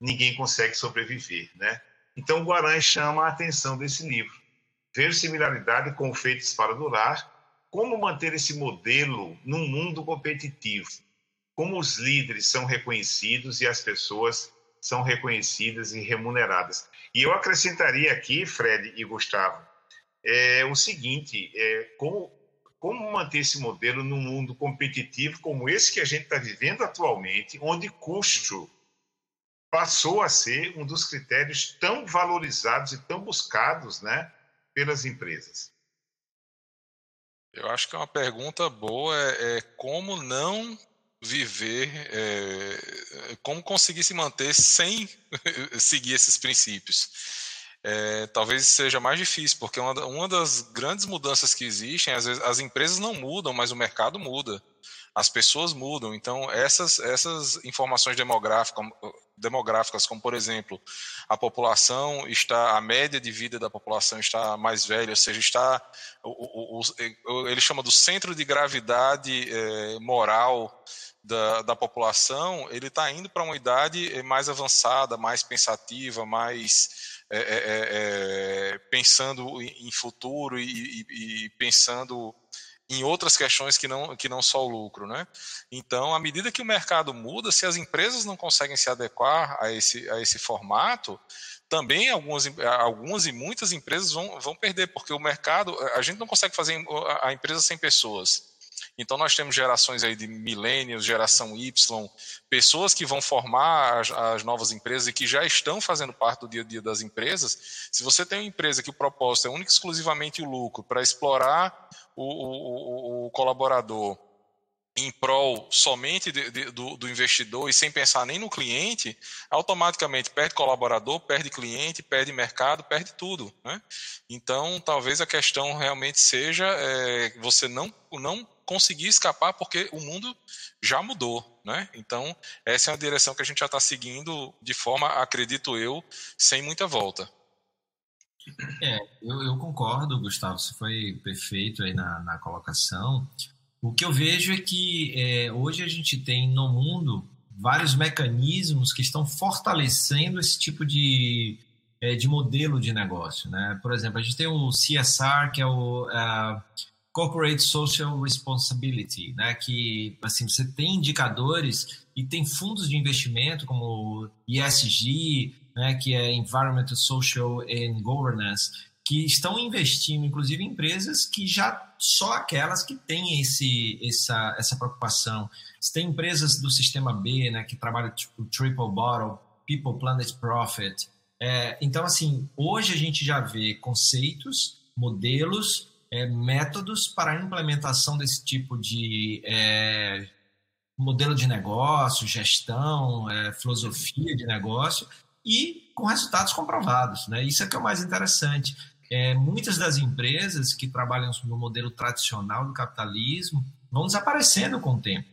ninguém consegue sobreviver. Né? Então, Guarani chama a atenção desse livro. Ver similaridade com feitos para durar, como manter esse modelo num mundo competitivo, como os líderes são reconhecidos e as pessoas são reconhecidas e remuneradas. E eu acrescentaria aqui, Fred e Gustavo, é, o seguinte: é, como, como manter esse modelo num mundo competitivo como esse que a gente está vivendo atualmente, onde custo passou a ser um dos critérios tão valorizados e tão buscados né, pelas empresas? Eu acho que é uma pergunta boa é, é como não viver, é, como conseguir se manter sem seguir esses princípios. É, talvez seja mais difícil, porque uma, uma das grandes mudanças que existem, às vezes as empresas não mudam, mas o mercado muda as pessoas mudam. Então, essas, essas informações demográficas, demográficas, como por exemplo, a população está, a média de vida da população está mais velha, ou seja, está, o, o, o ele chama do centro de gravidade é, moral da, da população, ele está indo para uma idade mais avançada, mais pensativa, mais pensando em futuro e, e, e pensando em outras questões que não, que não só o lucro. Né? Então, à medida que o mercado muda, se as empresas não conseguem se adequar a esse, a esse formato, também algumas, algumas e muitas empresas vão, vão perder, porque o mercado, a gente não consegue fazer a empresa sem pessoas. Então nós temos gerações aí de milênios, geração Y, pessoas que vão formar as, as, novas empresas e que já estão fazendo parte do dia a dia das empresas. Se você tem uma empresa que o propósito é único exclusivamente o lucro para explorar o, o, o, colaborador em prol somente de, de, do, do, investidor e sem pensar nem no cliente, automaticamente perde colaborador, perde cliente, perde mercado, perde tudo. Né? Então, talvez a questão realmente seja é, você não, não conseguir escapar porque o mundo já mudou, né? Então essa é a direção que a gente já está seguindo de forma, acredito eu, sem muita volta. É, eu, eu concordo, Gustavo, você foi perfeito aí na, na colocação. O que eu vejo é que é, hoje a gente tem no mundo vários mecanismos que estão fortalecendo esse tipo de, é, de modelo de negócio. Né? Por exemplo, a gente tem o CSR, que é o uh, Corporate Social Responsibility, né? que assim, você tem indicadores e tem fundos de investimento como ESG, né? que é Environmental, Social and Governance, que estão investindo, inclusive, em empresas que já só aquelas que têm esse, essa, essa preocupação. Você tem empresas do sistema B, né, que trabalham tipo Triple Bottle, People, Planet, Profit. É, então, assim, hoje a gente já vê conceitos, modelos, é, métodos para a implementação desse tipo de é, modelo de negócio, gestão, é, filosofia de negócio e com resultados comprovados. Né? Isso é que é o mais interessante é, muitas das empresas que trabalham no modelo tradicional do capitalismo vão desaparecendo com o tempo.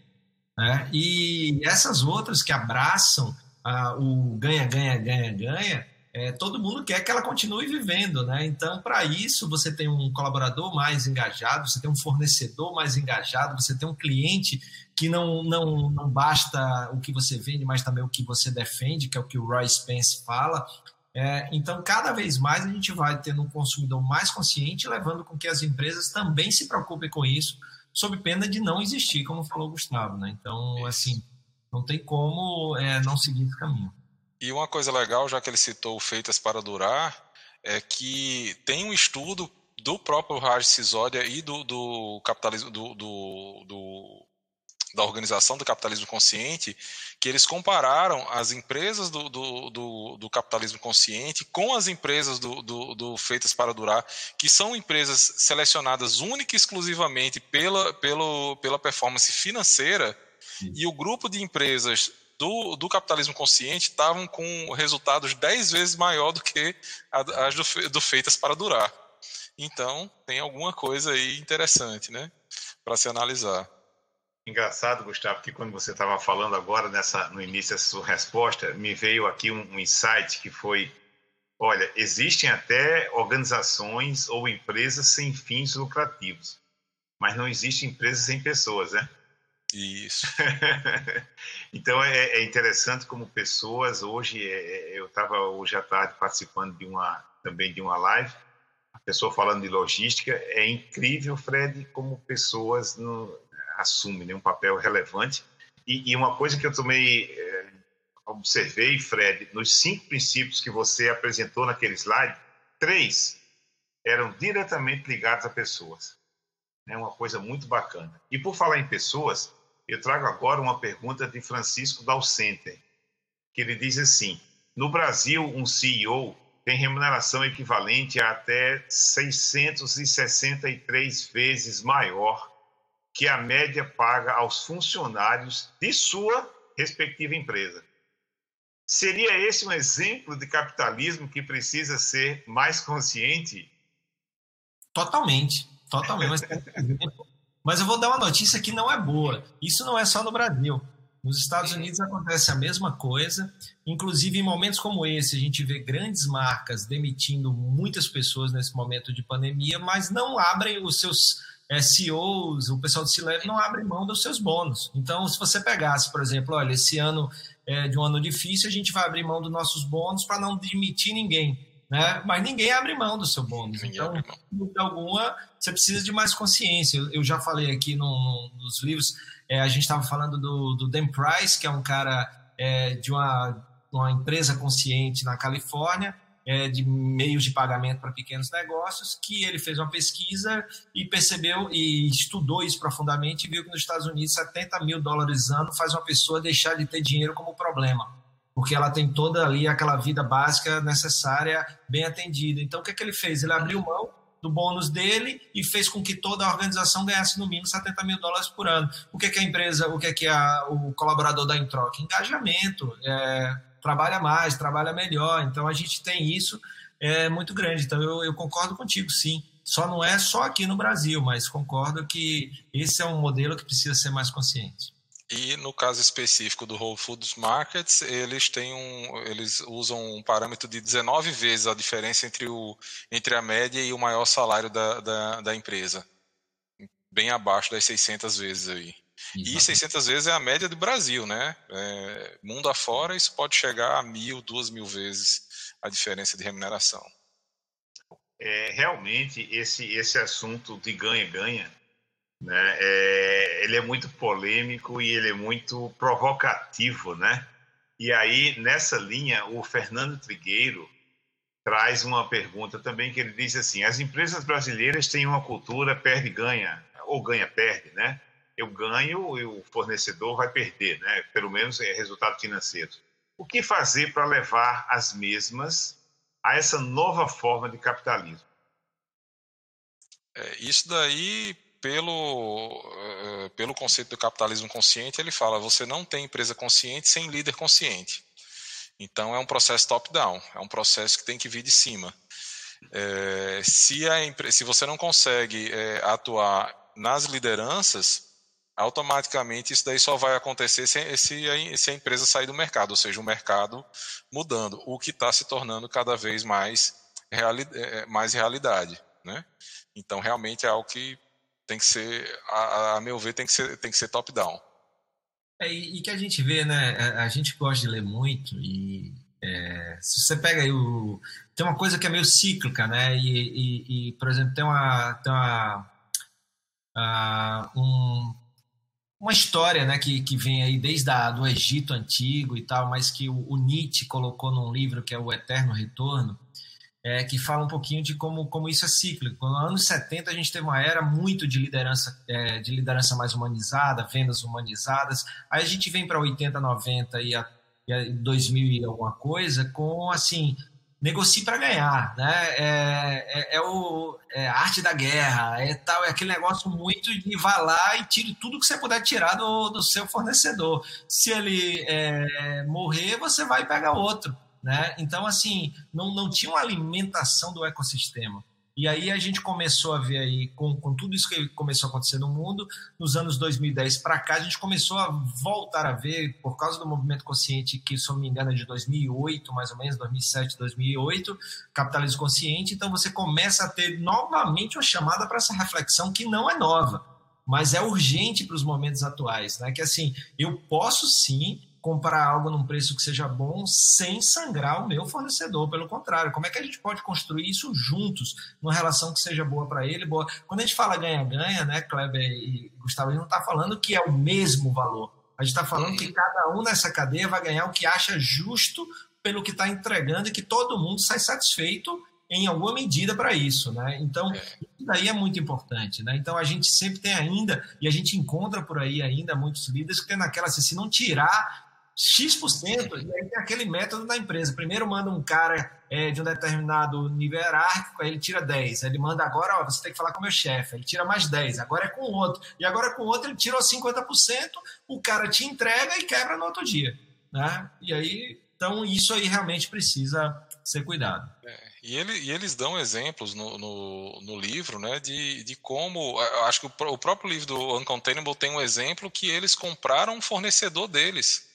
Né? E essas outras que abraçam ah, o ganha, ganha, ganha, ganha, é, todo mundo quer que ela continue vivendo. Né? Então, para isso, você tem um colaborador mais engajado, você tem um fornecedor mais engajado, você tem um cliente que não, não, não basta o que você vende, mas também o que você defende, que é o que o Roy Spence fala. É, então, cada vez mais a gente vai tendo um consumidor mais consciente, levando com que as empresas também se preocupem com isso, sob pena de não existir, como falou o Gustavo. Né? Então, assim, não tem como é, não seguir esse caminho. E uma coisa legal, já que ele citou Feitas para Durar, é que tem um estudo do próprio Raj Sisodia e do, do capitalismo do, do, do da Organização do Capitalismo Consciente, que eles compararam as empresas do, do, do, do capitalismo consciente com as empresas do, do, Feitas para Durar, que são empresas selecionadas única e exclusivamente pela, pelo, pela performance financeira, Sim. e o grupo de empresas do, do capitalismo consciente estavam com resultados 10 vezes maior do que as do, do Feitas para Durar. Então, tem alguma coisa aí interessante, né, para se analisar. Engraçado, Gustavo, que quando você estava falando agora nessa no início dessa sua resposta, me veio aqui um, um insight que foi, olha, existem até organizações ou empresas sem fins lucrativos, mas não existem empresas sem pessoas, né? Isso. então é, é, interessante como pessoas hoje, é, é eu estava hoje à tarde participando de uma também de uma live, a pessoa falando de logística, é incrível, Fred, como pessoas no, assume né, um papel relevante. E, e, uma coisa que eu também é, observei, Fred, nos cinco princípios que você apresentou naquele slide, três eram diretamente ligados a pessoas. É uma coisa muito bacana. E por falar em pessoas, eu trago agora uma pergunta de Francisco Dalcenter, que ele diz assim: no Brasil, um CEO tem remuneração equivalente a até 663 vezes maior que a média paga aos funcionários de sua respectiva empresa. Seria esse um exemplo de capitalismo que precisa ser mais consciente? Totalmente, totalmente. Mas eu vou dar uma notícia que não é boa. Isso não é só no Brasil. Nos Estados Unidos acontece a mesma coisa. Inclusive, em momentos como esse, a gente vê grandes marcas demitindo muitas pessoas nesse momento de pandemia, mas não abrem os seus é, CEOs, o pessoal do C-Level não abre mão dos seus bônus. Então, se você pegasse, por exemplo, olha, esse ano é de um ano difícil, a gente vai abrir mão dos nossos bônus para não demitir ninguém. Né? Mas ninguém abre mão do seu bônus. Então, de alguma, você precisa de mais consciência. Eu, eu já falei aqui no, no, nos livros, é, a gente estava falando do, do Dan Price, que é um cara é, de uma, uma empresa consciente na Califórnia, é, de meios de pagamento para pequenos negócios, que ele fez uma pesquisa e percebeu e estudou isso profundamente e viu que nos Estados Unidos 70 mil dólares ano faz uma pessoa deixar de ter dinheiro como problema, porque ela tem toda ali aquela vida básica necessária bem atendida. Então, o que, é que ele fez? Ele abriu mão do bônus dele e fez com que toda a organização ganhasse no mínimo 70 mil dólares por ano. O que, é que a empresa, o que, é que a, o colaborador dá em troca? Engajamento, é, trabalha mais, trabalha melhor. Então a gente tem isso é muito grande. Então eu, eu concordo contigo, sim. Só não é só aqui no Brasil, mas concordo que esse é um modelo que precisa ser mais consciente. E no caso específico do Whole Foods Markets, eles têm um, eles usam um parâmetro de 19 vezes a diferença entre, o, entre a média e o maior salário da, da, da empresa, bem abaixo das 600 vezes aí. Exatamente. E 600 vezes é a média do Brasil, né? É, mundo afora, isso pode chegar a mil, duas mil vezes a diferença de remuneração. É, realmente, esse, esse assunto de ganha-ganha, né, é, ele é muito polêmico e ele é muito provocativo, né? E aí, nessa linha, o Fernando Trigueiro traz uma pergunta também que ele diz assim: as empresas brasileiras têm uma cultura perde-ganha, ou ganha-perde, né? Eu ganho e o fornecedor vai perder, né? Pelo menos é resultado financeiro. O que fazer para levar as mesmas a essa nova forma de capitalismo? É, isso daí, pelo, uh, pelo conceito do capitalismo consciente, ele fala: você não tem empresa consciente sem líder consciente. Então é um processo top-down, é um processo que tem que vir de cima. É, se, a, se você não consegue é, atuar nas lideranças, automaticamente isso daí só vai acontecer se, se, a, se a empresa sair do mercado, ou seja, o mercado mudando, o que está se tornando cada vez mais, reali, é, é, mais realidade. Né? Então, realmente é algo que tem que ser, a, a meu ver, tem que ser, tem que ser top-down. É, e, que a gente vê, né? A, a gente gosta de ler muito e é, se você pega aí o. Tem uma coisa que é meio cíclica, né? E, e, e por exemplo, tem uma. Tem uma uh, um, uma história né, que, que vem aí desde a, do Egito antigo e tal, mas que o, o Nietzsche colocou num livro que é o Eterno Retorno, é, que fala um pouquinho de como, como isso é cíclico. Nos anos 70 a gente teve uma era muito de liderança, é, de liderança mais humanizada, vendas humanizadas. Aí a gente vem para 80, 90 e a, e a 2000 e alguma coisa com assim negocie para ganhar, né? É, é, é, o é a arte da guerra, é tal, é aquele negócio muito de vá lá e tire tudo que você puder tirar do, do seu fornecedor. Se ele é, morrer, você vai pegar outro. Né? Então, assim, não, não tinha uma alimentação do ecossistema. E aí a gente começou a ver aí, com, com tudo isso que começou a acontecer no mundo, nos anos 2010 para cá, a gente começou a voltar a ver, por causa do movimento consciente, que, se eu não me engano, é de 2008, mais ou menos, 2007, 2008, capitalismo consciente, então você começa a ter novamente uma chamada para essa reflexão que não é nova, mas é urgente para os momentos atuais, né? Que assim, eu posso sim comprar algo num preço que seja bom sem sangrar o meu fornecedor. Pelo contrário, como é que a gente pode construir isso juntos, numa relação que seja boa para ele? Boa. Quando a gente fala ganha-ganha, né, Kleber e Gustavo, a gente não está falando que é o mesmo valor. A gente está falando que cada um nessa cadeia vai ganhar o que acha justo pelo que está entregando e que todo mundo sai satisfeito em alguma medida para isso, né? Então, é. isso daí é muito importante, né? Então, a gente sempre tem ainda, e a gente encontra por aí ainda muitos líderes que tem naquela, assim, se não tirar X%, e aí tem aquele método da empresa. Primeiro manda um cara é, de um determinado nível hierárquico, aí ele tira 10. Aí ele manda agora, ó, você tem que falar com o meu chefe. Ele tira mais 10. Agora é com outro. E agora com outro ele tira os 50%, o cara te entrega e quebra no outro dia. Né? E aí, então isso aí realmente precisa ser cuidado. É, e, ele, e, eles dão exemplos no, no, no, livro né, de, de como. Acho que o, o próprio livro do Uncontainable tem um exemplo que eles compraram um fornecedor deles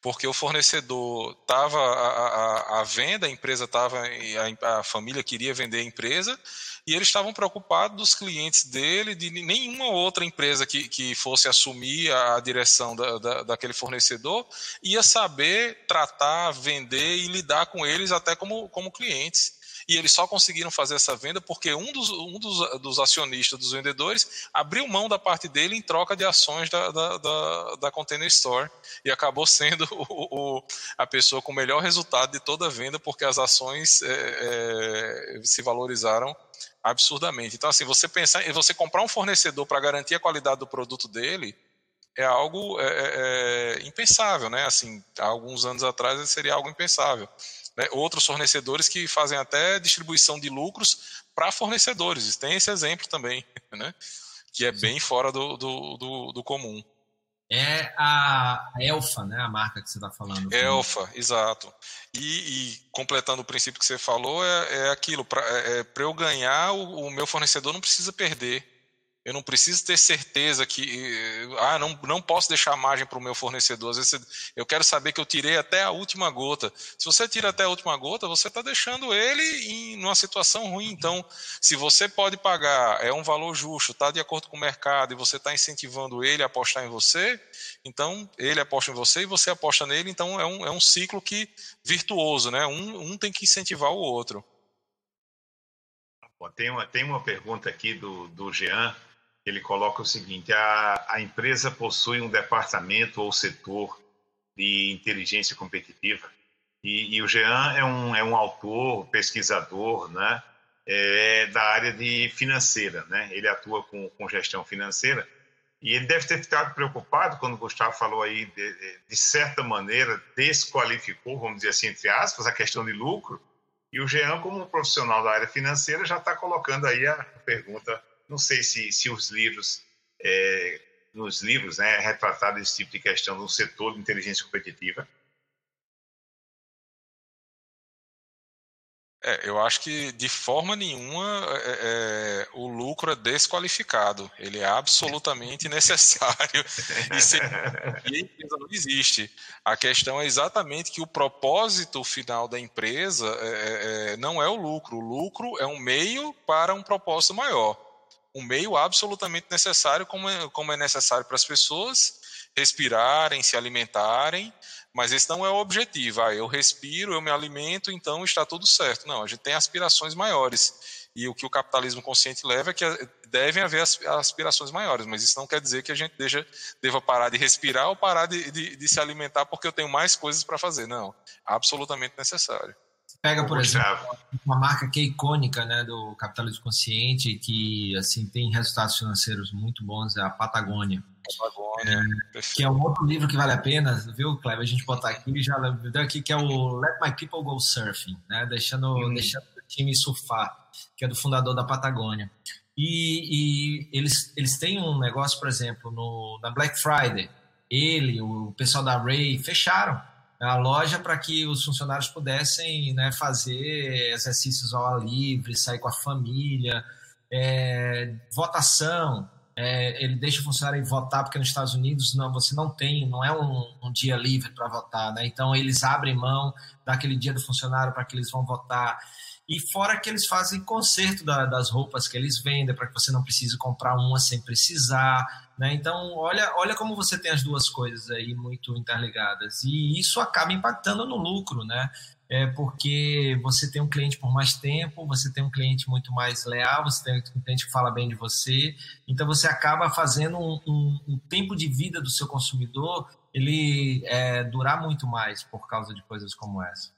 porque o fornecedor estava à, venda, a empresa estava, a, a, família queria vender a empresa, e eles estavam preocupados dos clientes dele, de nenhuma outra empresa que, que fosse assumir a direção da, da, daquele fornecedor ia saber tratar, vender e lidar com eles até como, como clientes e eles só conseguiram fazer essa venda porque um dos, um dos, dos acionistas, dos vendedores, abriu mão da parte dele em troca de ações da, da, da, da Container Store e acabou sendo o, o, a pessoa com o melhor resultado de toda a venda porque as ações é, é, se valorizaram absurdamente. Então, assim, você pensar, você comprar um fornecedor para garantir a qualidade do produto dele é algo é, é, impensável, né? Assim, há alguns anos atrás seria algo impensável né, outros fornecedores que fazem até distribuição de lucros para fornecedores. Tem esse exemplo também, né, que é bem fora do, do, do, do comum. É a Elfa, né? A marca que você está falando. Elfa, exato. E, e, completando o princípio que você falou, é, é aquilo: para é, é eu ganhar, o, o, meu fornecedor não precisa perder. Eu não preciso ter certeza que ah, não, não posso deixar margem para o meu fornecedor. Às vezes eu quero saber que eu tirei até a última gota. Se você tira até a última gota, você está deixando ele em uma situação ruim. Então, se você pode pagar, é um valor justo, está de acordo com o mercado e você está incentivando ele a apostar em você, então ele aposta em você e você aposta nele. Então é um, é um ciclo que virtuoso, né? Um, um tem que incentivar o outro. tem, uma, tem uma pergunta aqui do, do Jean ele coloca o seguinte: a, a empresa possui um departamento ou setor de inteligência competitiva. E, e, o Jean é um, é um autor, pesquisador, né, é, da área de financeira, né? Ele atua com, com gestão financeira e ele deve ter ficado preocupado quando o Gustavo falou aí, de, de, certa maneira, desqualificou, vamos dizer assim, entre aspas, a questão de lucro. E o Jean, como um profissional da área financeira, já está colocando aí a pergunta não sei se, se os livros, é, nos livros, né, é retratado esse tipo de questão no setor de inteligência competitiva. É, eu acho que de forma nenhuma é, é, o lucro é desqualificado. Ele é absolutamente necessário e, se, a empresa não existe. A questão é exatamente que o propósito final da empresa é, é, é não é o lucro. O lucro é um meio para um propósito maior um meio absolutamente necessário, como é, como é necessário para as pessoas respirarem, se alimentarem, mas esse não é o objetivo. Ah, eu respiro, eu me alimento, então está tudo certo. Não, a gente tem aspirações maiores. E o que o capitalismo consciente leva é que devem haver aspirações maiores, mas isso não quer dizer que a gente deixa, deva parar de respirar ou parar de, de, de se alimentar porque eu tenho mais coisas para fazer. Não, absolutamente necessário. Pega, por exemplo, uma marca que é icônica né, do capitalismo consciente, que assim tem resultados financeiros muito bons, é a Patagônia. Patagônia. É, que é um outro livro que vale a pena, viu, Cleber? A gente botar aqui já deu aqui, que é o Let My People Go Surfing, né? Deixando, hum. deixando o time surfar, que é do fundador da Patagônia. E, e, eles, eles têm um negócio, por exemplo, no, na Black Friday. Ele, o pessoal da Ray, fecharam a loja para que os funcionários pudessem né, fazer exercícios ao ar livre, sair com a família, é, votação. É, ele deixa o funcionário votar porque nos Estados Unidos não, você não tem, não é um, um dia livre para votar, né? Então eles abrem mão daquele dia do funcionário para que eles vão votar. E fora que eles fazem conserto da, das roupas que eles vendem para que você não precise comprar uma sem precisar. Né? Então, olha, olha como você tem as duas coisas aí muito interligadas. E isso acaba impactando no lucro, né? É porque você tem um cliente por mais tempo, você tem um cliente muito mais leal, você tem um cliente que fala bem de você. Então, você acaba fazendo um, um, um tempo de vida do seu consumidor ele é, durar muito mais por causa de coisas como essa.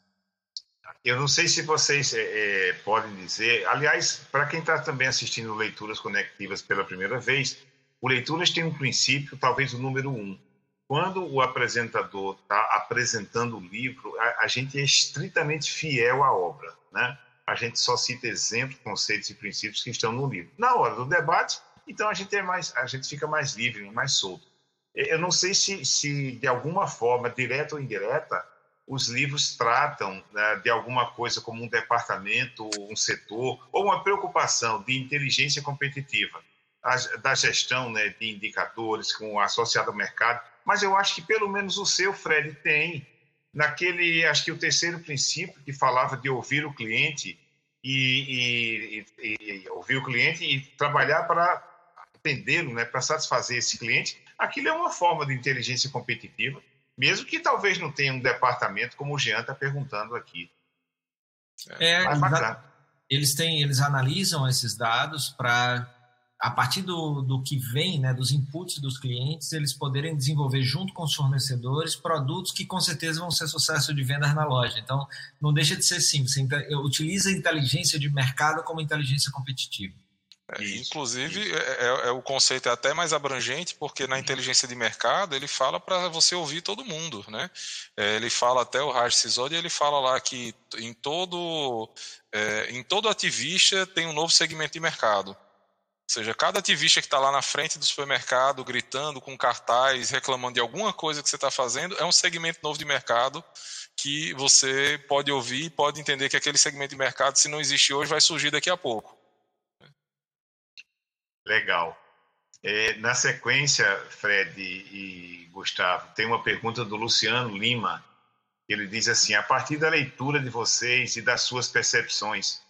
Eu não sei se vocês é, é, podem dizer, aliás, para quem está também assistindo Leituras Conectivas pela primeira vez, o Leituras tem um princípio, talvez o número um. Quando o apresentador está apresentando o livro, a, a, gente é estritamente fiel à obra, né? A gente só cita exemplos, conceitos e princípios que estão no livro. Na hora do debate, então a gente é mais, a gente fica mais livre, mais solto. Eu não sei se, se de alguma forma, direta ou indireta, os livros tratam né, de alguma coisa como um departamento, um setor, ou uma preocupação de inteligência competitiva, da gestão né, de indicadores com associado ao mercado, mas eu acho que pelo menos o seu, Fred, tem. Naquele, acho que o terceiro princípio que falava de ouvir o cliente e, e, e ouvir o cliente e trabalhar para atendê-lo, né, para satisfazer esse cliente, aquilo é uma forma de inteligência competitiva mesmo que talvez não tenha um departamento como o Jean está perguntando aqui. É, eles têm, eles analisam esses dados para a partir do, do que vem, né, dos inputs dos clientes, eles poderem desenvolver junto com os fornecedores produtos que com certeza vão ser sucesso de vendas na loja. Então, não deixa de ser simples. Utiliza a inteligência de mercado como inteligência competitiva. É, inclusive, é, é, é, o conceito é até mais abrangente, porque na inteligência de mercado ele fala para você ouvir todo mundo. Né? É, ele fala até o Raj Sisodi, ele fala lá que em todo, é, em todo ativista tem um novo segmento de mercado. Ou seja, cada ativista que está lá na frente do supermercado, gritando com cartaz, reclamando de alguma coisa que você está fazendo, é um segmento novo de mercado que você pode ouvir e pode entender que aquele segmento de mercado, se não existe hoje, vai surgir daqui a pouco. Legal. É, na sequência, Fred e Gustavo, tem uma pergunta do Luciano Lima. Ele diz assim: a partir da leitura de vocês e das suas percepções,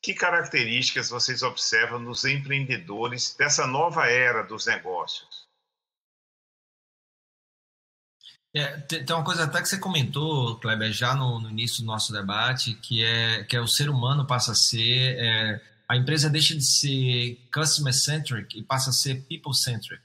que características vocês observam nos empreendedores dessa nova era dos negócios? É, tem, uma coisa até que você comentou, Kleber, já no, no, início do nosso debate, que é que é o ser humano passa a ser é, a empresa deixa de ser customer centric e passa a ser people centric.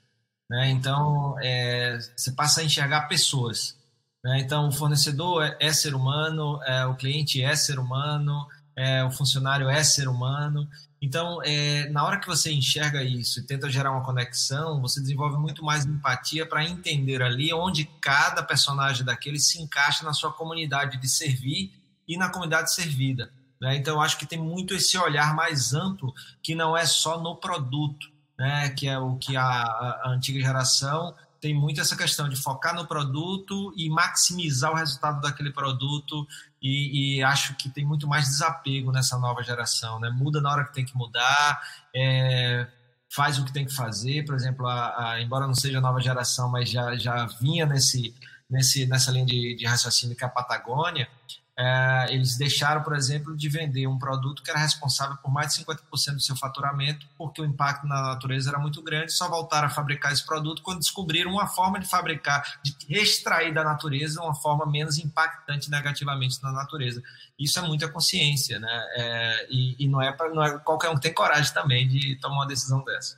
Né? Então, é, você passa a enxergar pessoas. Né? Então, o fornecedor é, é ser humano, é, o cliente é ser humano, é, o funcionário é ser humano. Então, é, na hora que você enxerga isso e tenta gerar uma conexão, você desenvolve muito mais empatia para entender ali onde cada personagem daquele se encaixa na sua comunidade de servir e na comunidade servida. Né? Então, acho que tem muito esse olhar mais amplo, que não é só no produto, né? que é o que a, a antiga geração tem muito essa questão de focar no produto e maximizar o resultado daquele produto e, e, acho que tem muito mais desapego nessa nova geração, né? Muda na hora que tem que mudar, é, faz o que tem que fazer, por exemplo, a, a, embora não seja nova geração, mas já, já vinha nesse, nesse, nessa linha de, de raciocínio que é a Patagônia, é, eles deixaram, por exemplo, de vender um produto que era responsável por mais de 50% do seu faturamento, porque o impacto na natureza era muito grande, só voltaram a fabricar esse produto quando descobriram uma forma de fabricar, de extrair da natureza uma forma menos impactante negativamente na natureza. Isso é muita consciência, né? É, e, e, não, é pra, não é qualquer um tem coragem também de tomar uma decisão dessa.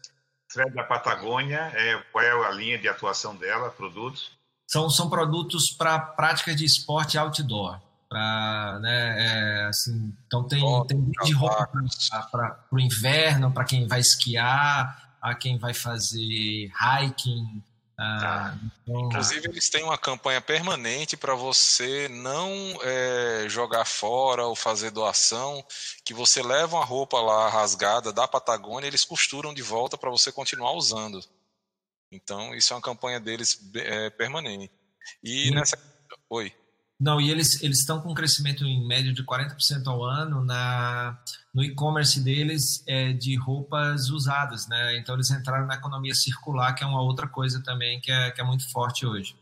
Da Patagônia, é, qual é a linha de atuação dela, produtos? São, são produtos para práticas de esporte outdoor para né, é, assim, então tem, tem de roupa para o inverno, para quem vai esquiar, a quem vai fazer hiking. Ah, então... Inclusive, eles têm uma campanha permanente para você não é, jogar fora ou fazer doação, que você leva uma roupa lá rasgada da Patagônia, eles costuram de volta para você continuar usando. Então, isso é uma campanha deles é, permanente. E nessa. Oi. Não, e eles eles estão com um crescimento em média de 40% ao ano na no e-commerce deles é, de roupas usadas, né? Então eles entraram na economia circular, que é uma outra coisa também que é, que é muito forte hoje.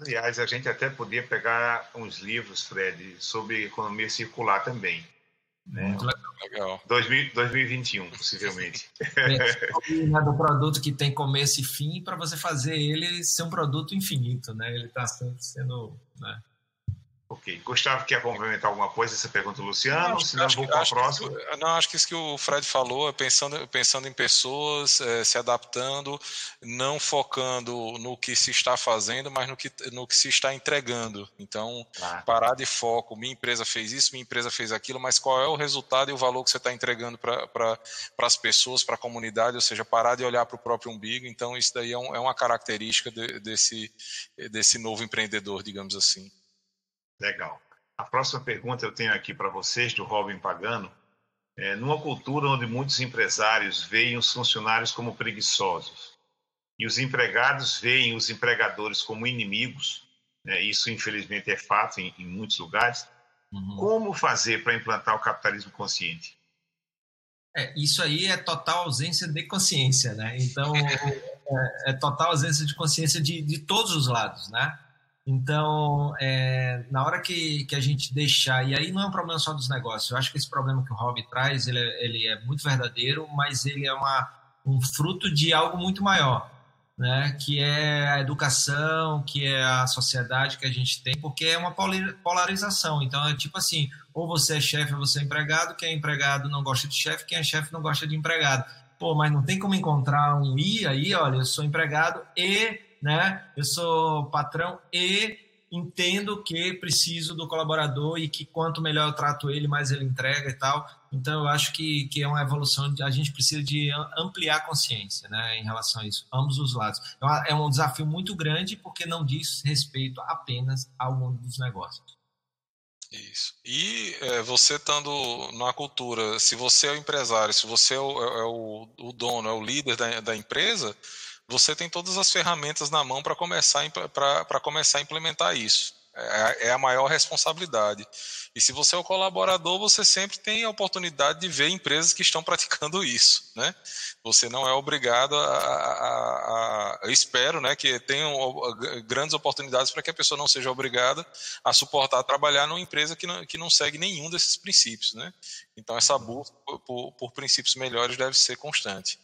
Aliás, a gente até podia pegar uns livros, Fred, sobre economia circular também. Né? Muito legal. 2000, 2021, possivelmente. É, do produto que tem começo e fim para você fazer ele ser um produto infinito, né? Ele está sempre sendo, né? Ok. Gustavo, quer complementar alguma coisa essa pergunta do Luciano? Não, Senão vou para a próxima. Que, não, acho que isso que o Fred falou, é pensando, pensando em pessoas, é, se adaptando, não focando no que se está fazendo, mas no que, no que se está entregando. Então, ah. parar de foco, minha empresa fez isso, minha empresa fez aquilo, mas qual é o resultado e o valor que você está entregando para pra, as pessoas, para a comunidade, ou seja, parar de olhar para o próprio umbigo. Então, isso daí é, um, é uma característica de, desse, desse novo empreendedor, digamos assim. Legal. A próxima pergunta eu tenho aqui para vocês, do Robin Pagano. É, numa cultura onde muitos empresários veem os funcionários como preguiçosos e os empregados veem os empregadores como inimigos, né, isso infelizmente é fato em, em muitos lugares, uhum. como fazer para implantar o capitalismo consciente? É, isso aí é total ausência de consciência, né? Então, é, é total ausência de consciência de, de todos os lados, né? Então, é, na hora que, que a gente deixar, e aí não é um problema só dos negócios, eu acho que esse problema que o Rob traz, ele é, ele é muito verdadeiro, mas ele é uma, um fruto de algo muito maior, né? que é a educação, que é a sociedade que a gente tem, porque é uma polarização. Então, é tipo assim, ou você é chefe ou você é empregado, quem é empregado não gosta de chefe, quem é chefe não gosta de empregado. Pô, mas não tem como encontrar um I aí, olha, eu sou empregado e né? Eu sou patrão e entendo que preciso do colaborador e que quanto melhor eu trato ele, mais ele entrega e tal. Então, eu acho que, que é uma evolução, a gente precisa de ampliar a consciência né, em relação a isso, ambos os lados. É um desafio muito grande porque não diz respeito apenas ao mundo dos negócios. Isso. E é, você estando na cultura, se você é o empresário, se você é o, é o, o dono, é o líder da, da empresa, você tem todas as ferramentas na mão para começar, começar a implementar isso. É, é a maior responsabilidade. E se você é o colaborador, você sempre tem a oportunidade de ver empresas que estão praticando isso, né? Você não é obrigado a, a, a espero, né, que tenham grandes oportunidades para que a pessoa não seja obrigada a suportar trabalhar numa empresa que não, que não segue nenhum desses princípios, né? Então essa busca por, por princípios melhores deve ser constante.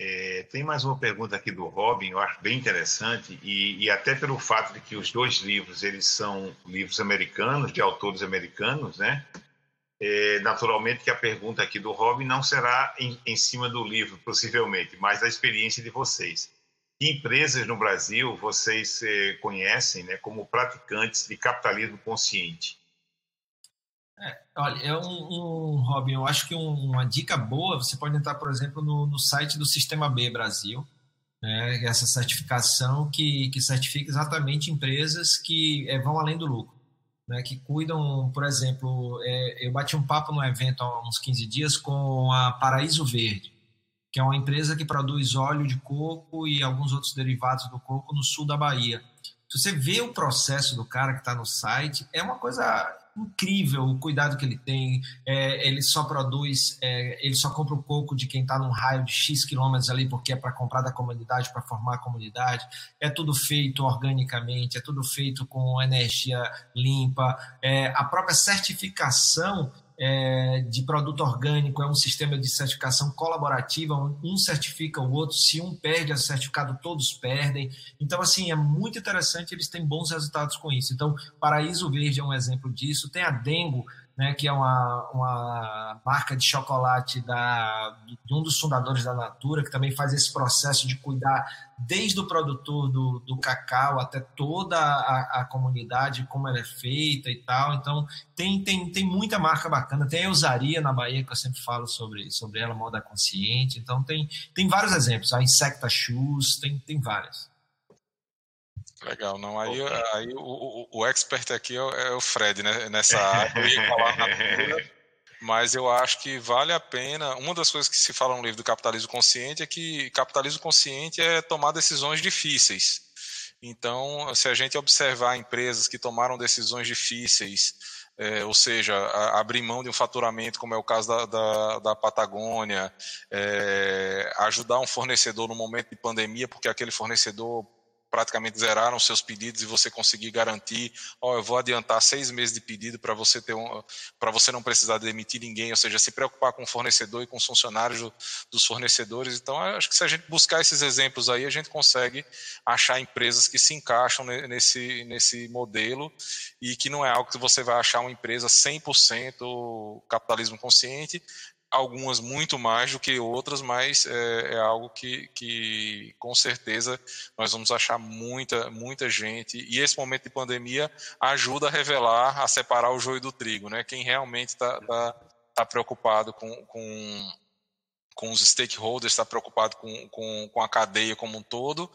É, tem mais uma pergunta aqui do Robin, eu acho bem interessante, e, e, até pelo fato de que os dois livros eles são livros americanos, de autores americanos, né? É, naturalmente que a pergunta aqui do Robin não será em, em cima do livro, possivelmente, mas da experiência de vocês. Que empresas no Brasil vocês é, conhecem né, como praticantes de capitalismo consciente? É, olha, é um, um, Robin, eu acho que um, uma dica boa, você pode entrar, por exemplo, no, no site do Sistema B Brasil, né, essa certificação que, que certifica exatamente empresas que é, vão além do lucro, né, que cuidam, por exemplo, é, eu bati um papo no evento há uns 15 dias com a Paraíso Verde, que é uma empresa que produz óleo de coco e alguns outros derivados do coco no sul da Bahia. Se você vê o processo do cara que está no site, é uma coisa incrível o cuidado que ele tem. É, ele só produz, é, ele só compra o coco de quem está num raio de X quilômetros ali, porque é para comprar da comunidade, para formar a comunidade. É tudo feito organicamente, é tudo feito com energia limpa. É, a própria certificação é, de produto orgânico, é um sistema de certificação colaborativa, um certifica o outro, se um perde o certificado, todos perdem. Então, assim, é muito interessante, eles têm bons resultados com isso. Então, Paraíso Verde é um exemplo disso, tem a Dengo, né, que é uma, uma marca de chocolate da, de um dos fundadores da Natura, que também faz esse processo de cuidar desde o produtor do, do cacau até toda a, a, comunidade, como ela é feita e tal. Então, tem, tem, tem muita marca bacana. Tem a Usaria na Bahia, que eu sempre falo sobre, sobre ela, moda consciente. Então, tem, tem vários exemplos. A Insecta Shoes, tem, tem várias. Legal, não. Aí, aí o, o, o, expert aqui é, é o Fred, né? Nessa área. Eu ia falar na mas eu acho que vale a pena. Uma das coisas que se fala no livro do Capitalismo Consciente é que capitalismo consciente é tomar decisões difíceis. Então, se a gente observar empresas que tomaram decisões difíceis, é, ou seja, a, abrir mão de um faturamento, como é o caso da, da, da Patagônia, é, ajudar um fornecedor no momento de pandemia, porque aquele fornecedor praticamente zeraram seus pedidos e você conseguir garantir, ó, oh, eu vou adiantar seis meses de pedido para você ter um, para você não precisar demitir ninguém, ou seja, se preocupar com o fornecedor e com os funcionários do, dos fornecedores. Então, acho que se a gente buscar esses exemplos aí, a gente consegue achar empresas que se encaixam nesse nesse modelo e que não é algo que você vai achar uma empresa 100% capitalismo consciente, algumas muito mais do que outras, mas é, é, algo que, que com certeza nós vamos achar muita, muita gente. E esse momento de pandemia ajuda a revelar, a separar o joio do trigo, né? Quem realmente está tá, tá preocupado com, com, com os stakeholders, está preocupado com, com, com a cadeia como um todo,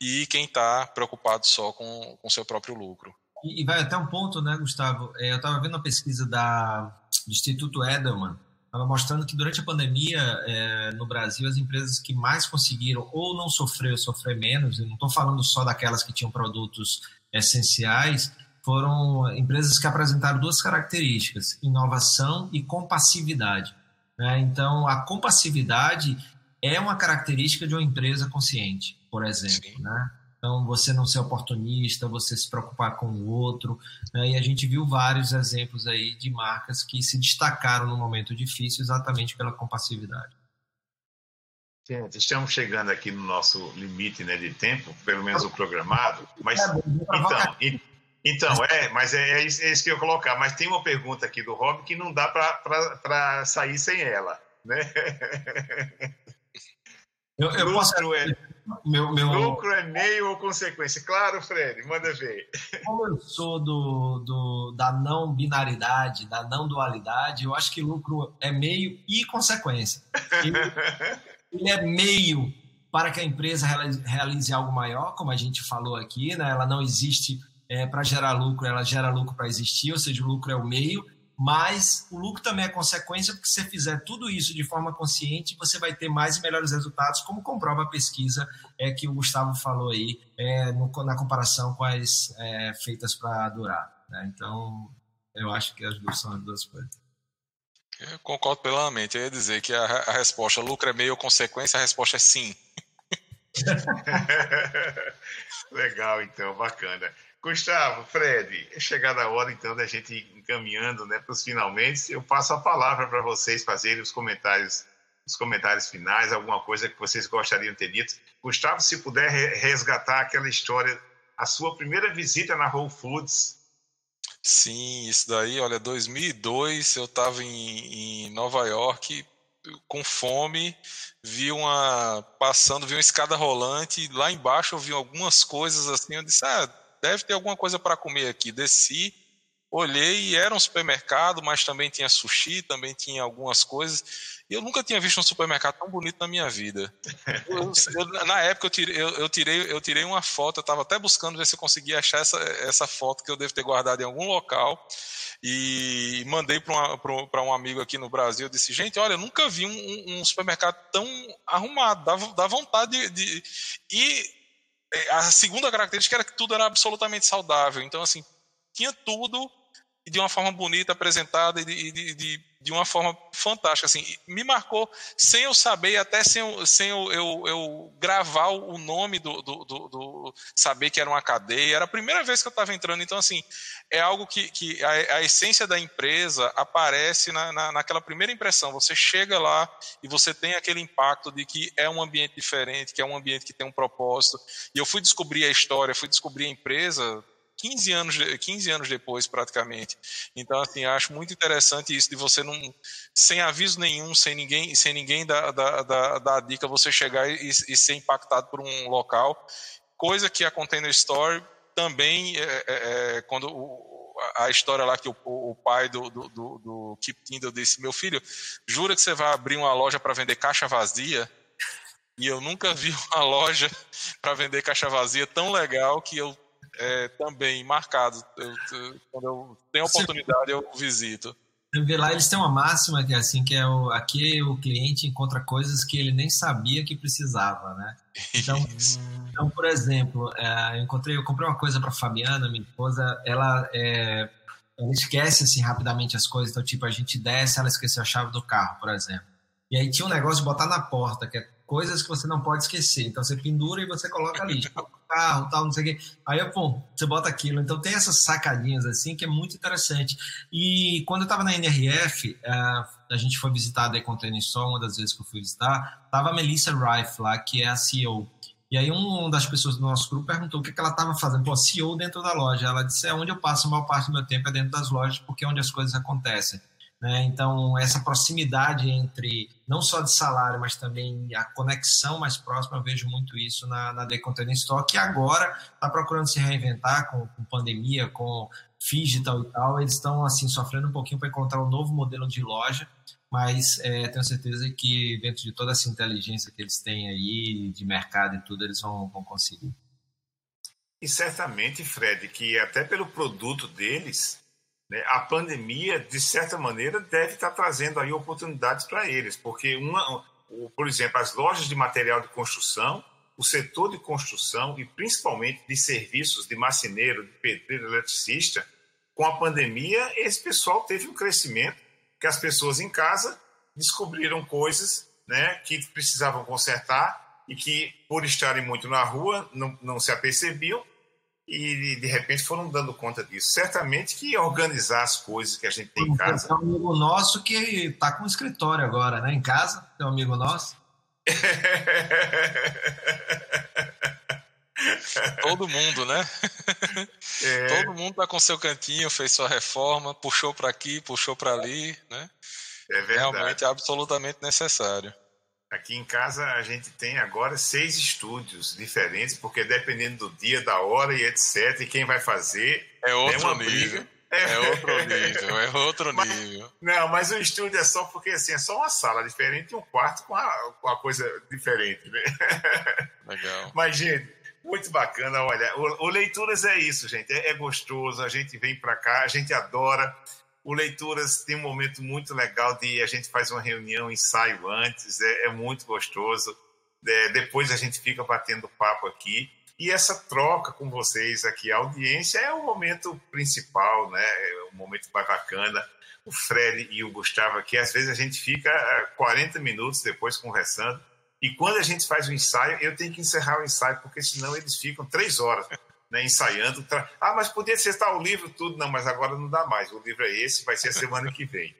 e quem está preocupado só com o seu próprio lucro. E, e vai até um ponto, né, Gustavo? É, eu estava vendo uma pesquisa da, do Instituto Edelman, estava mostrando que durante a pandemia é, no Brasil as empresas que mais conseguiram ou não sofrer ou sofrer menos, eu não estou falando só daquelas que tinham produtos essenciais, foram empresas que apresentaram duas características: inovação e compassividade. Né? Então, a compassividade é uma característica de uma empresa consciente, por exemplo. Né? Então, você não ser oportunista, você se preocupar com o outro. Né? E a gente viu vários exemplos aí de marcas que se destacaram no momento difícil exatamente pela compassividade. Gente, estamos chegando aqui no nosso limite né, de tempo, pelo menos o programado. Mas, é, então, então, é, mas é, é, isso, é, isso, que eu ia colocar. Mas tem uma pergunta aqui do Rob que não dá para sair sem ela. Né? Eu, eu posso... é, meu, meu... Lucro é meio ou consequência? Claro, Fred, manda ver. Como eu sou do, do, da não binaridade, da não dualidade, eu acho que lucro é meio e consequência. Ele, ele é meio para que a empresa realize algo maior, como a gente falou aqui, né? ela não existe é, para gerar lucro, ela gera lucro para existir, ou seja, o lucro é o meio, mas o lucro também é consequência, porque se você fizer tudo isso de forma consciente, você vai ter mais e melhores resultados, como comprova a pesquisa é, que o Gustavo falou aí, é, no, na comparação com as é, feitas para durar. Né? Então, eu acho que as duas são as duas coisas. Eu concordo plenamente. Eu ia dizer que a, a resposta lucro é meio consequência, a resposta é sim. Legal, então, bacana. Gustavo, Fred, é chegada a hora então da gente ir encaminhando né, para os finalmente. Eu passo a palavra para vocês fazerem os comentários, os comentários finais, alguma coisa que vocês gostariam de ter dito. Gustavo, se puder resgatar aquela história, a sua primeira visita na Whole Foods. Sim, isso daí, olha, 2002 eu estava em, em Nova York com fome, vi uma passando, vi uma escada rolante, lá embaixo eu vi algumas coisas assim, eu disse, ah, deve ter alguma coisa para comer aqui. Desci, olhei e era um supermercado, mas também tinha sushi, também tinha algumas coisas. E eu nunca tinha visto um supermercado tão bonito na minha vida. Eu, eu, na época eu tirei, eu, eu, tirei, eu tirei uma foto, eu estava até buscando ver se eu conseguia achar essa, essa foto que eu devo ter guardado em algum local. E mandei para um amigo aqui no Brasil. Eu disse: Gente, olha, eu nunca vi um, um supermercado tão arrumado, dá, dá vontade de, de. E a segunda característica era que tudo era absolutamente saudável. Então, assim, tinha tudo de uma forma bonita, apresentada e de, de, de, de, uma forma fantástica. Assim, me marcou sem eu saber, até sem eu, sem eu, eu, eu gravar o nome do, do, do, do, saber que era uma cadeia. Era a primeira vez que eu estava entrando. Então, assim, é algo que, que a, a essência da empresa aparece na, na, naquela primeira impressão. Você chega lá e você tem aquele impacto de que é um ambiente diferente, que é um ambiente que tem um propósito. E eu fui descobrir a história, fui descobrir a empresa 15 anos, 15 anos depois, praticamente. Então, assim, acho muito interessante isso de você não, sem aviso nenhum, sem ninguém, sem ninguém dar, dar, dar a dica, você chegar e, e, ser impactado por um local. Coisa que a Container Store também, é, é, é quando o, a história lá que o, o pai do, do, do, do Keep Kindle disse: Meu filho, jura que você vai abrir uma loja para vender caixa vazia? E eu nunca vi uma loja para vender caixa vazia tão legal que eu é, também marcado. Eu, quando eu tenho oportunidade, eu visito. Vê lá, eles têm uma máxima que é assim, que é o, aqui o cliente encontra coisas que ele nem sabia que precisava, né? Então, então por exemplo, é, eu encontrei, eu comprei uma coisa para Fabiana, minha esposa, ela, é, ela esquece assim rapidamente as coisas, então tipo a gente desce, ela esqueceu a chave do carro, por exemplo. E aí tinha um negócio de botar na porta, que é coisas que você não pode esquecer. Então você pendura e você coloca ali, tipo, carro, tal, não sei o quê. Aí, pô, você bota aquilo. Então tem essas sacadinhas assim que é muito interessante. E quando eu estava na NRF, eh, a gente foi visitar a The Container Store, uma das vezes que eu fui visitar, tava a Melissa Rife lá, que é a CEO. E aí uma das pessoas do nosso grupo perguntou o que, que ela estava fazendo. Pô, CEO dentro da loja. Ela disse, é onde eu passo a maior parte do meu tempo é dentro das lojas, porque é onde as coisas acontecem. Né? Então, essa proximidade entre não só de salário, mas também a conexão mais próxima, eu vejo muito isso na, na The Container Store, que agora está procurando se reinventar com, com pandemia, com digital e tal. Eles estão assim sofrendo um pouquinho para encontrar um novo modelo de loja, mas é, tenho certeza que dentro de toda essa inteligência que eles têm aí, de mercado e tudo, eles vão, vão conseguir. E certamente, Fred, que até pelo produto deles, a pandemia, de certa maneira, deve estar trazendo aí oportunidades para eles, porque, uma, por exemplo, as lojas de material de construção, o setor de construção e principalmente de serviços de marceneiro, de pedreiro, eletricista, com a pandemia, esse pessoal teve um crescimento que as pessoas em casa descobriram coisas né, que precisavam consertar e que, por estarem muito na rua, não, não se apercebiam e de repente foram dando conta disso. Certamente que organizar as coisas que a gente tem em casa. Tem um amigo nosso que está com um escritório agora, né? Em casa, tem um amigo nosso. Todo mundo, né? É. Todo mundo tá com seu cantinho, fez sua reforma, puxou para aqui, puxou para ali, né? É verdade. Realmente é absolutamente necessário. Aqui em casa a gente tem agora seis estúdios diferentes, porque dependendo do dia, da hora e etc, e quem vai fazer. É outro é nível. É outro nível, é outro mas, nível. Não, mas o estúdio é só porque assim, é só uma sala diferente e um quarto com a, com a coisa diferente, né? Legal. Mas, gente, muito bacana, olha. O, o Leituras é isso, gente. É, é gostoso, a gente vem para cá, a gente adora. O Leituras tem um momento muito legal de a gente faz uma reunião, ensaio antes, é, é muito gostoso. É, depois a gente fica batendo papo aqui. E essa troca com vocês aqui, a audiência, é o momento principal, né? É o momento mais bacana. O Fred e o Gustavo aqui, às vezes a gente fica 40 minutos depois conversando. E quando a gente faz o ensaio, eu tenho que encerrar o ensaio, porque senão eles ficam três horas né, ensaiando. Ah, mas podia ser tal o livro, tudo. Não, mas agora não dá mais. O livro é esse, vai ser a semana que vem.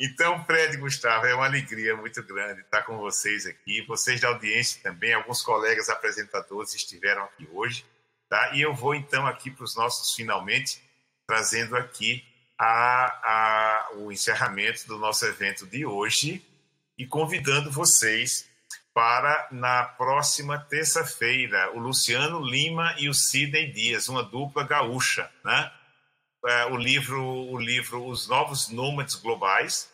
Então, Fred Gustavo, é uma alegria muito grande estar com vocês aqui. Vocês da audiência também, alguns colegas apresentadores estiveram aqui hoje. Tá? E eu vou então aqui para os nossos finalmente, trazendo aqui a, a, o encerramento do nosso evento de hoje e convidando vocês para na próxima terça-feira, o Luciano Lima e o Sidney Dias, uma dupla gaúcha, né? É, o livro, o livro Os Novos Nômades Globais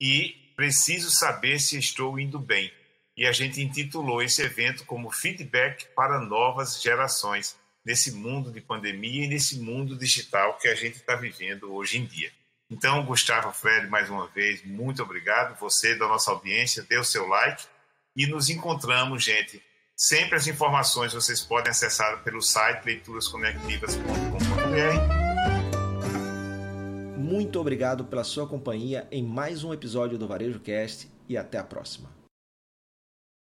e Preciso Saber Se Estou Indo Bem. E a gente intitulou esse evento como Feedback para Novas Gerações, nesse mundo de pandemia e nesse mundo digital que a gente está vivendo hoje em dia. Então, Gustavo Fred, mais uma vez, muito obrigado. Você da nossa audiência, dê o seu like e nos encontramos, gente. Sempre as informações vocês podem acessar pelo site leiturasconectivas.com.br. Muito obrigado pela sua companhia em mais um episódio do Varejo Cast e até a próxima.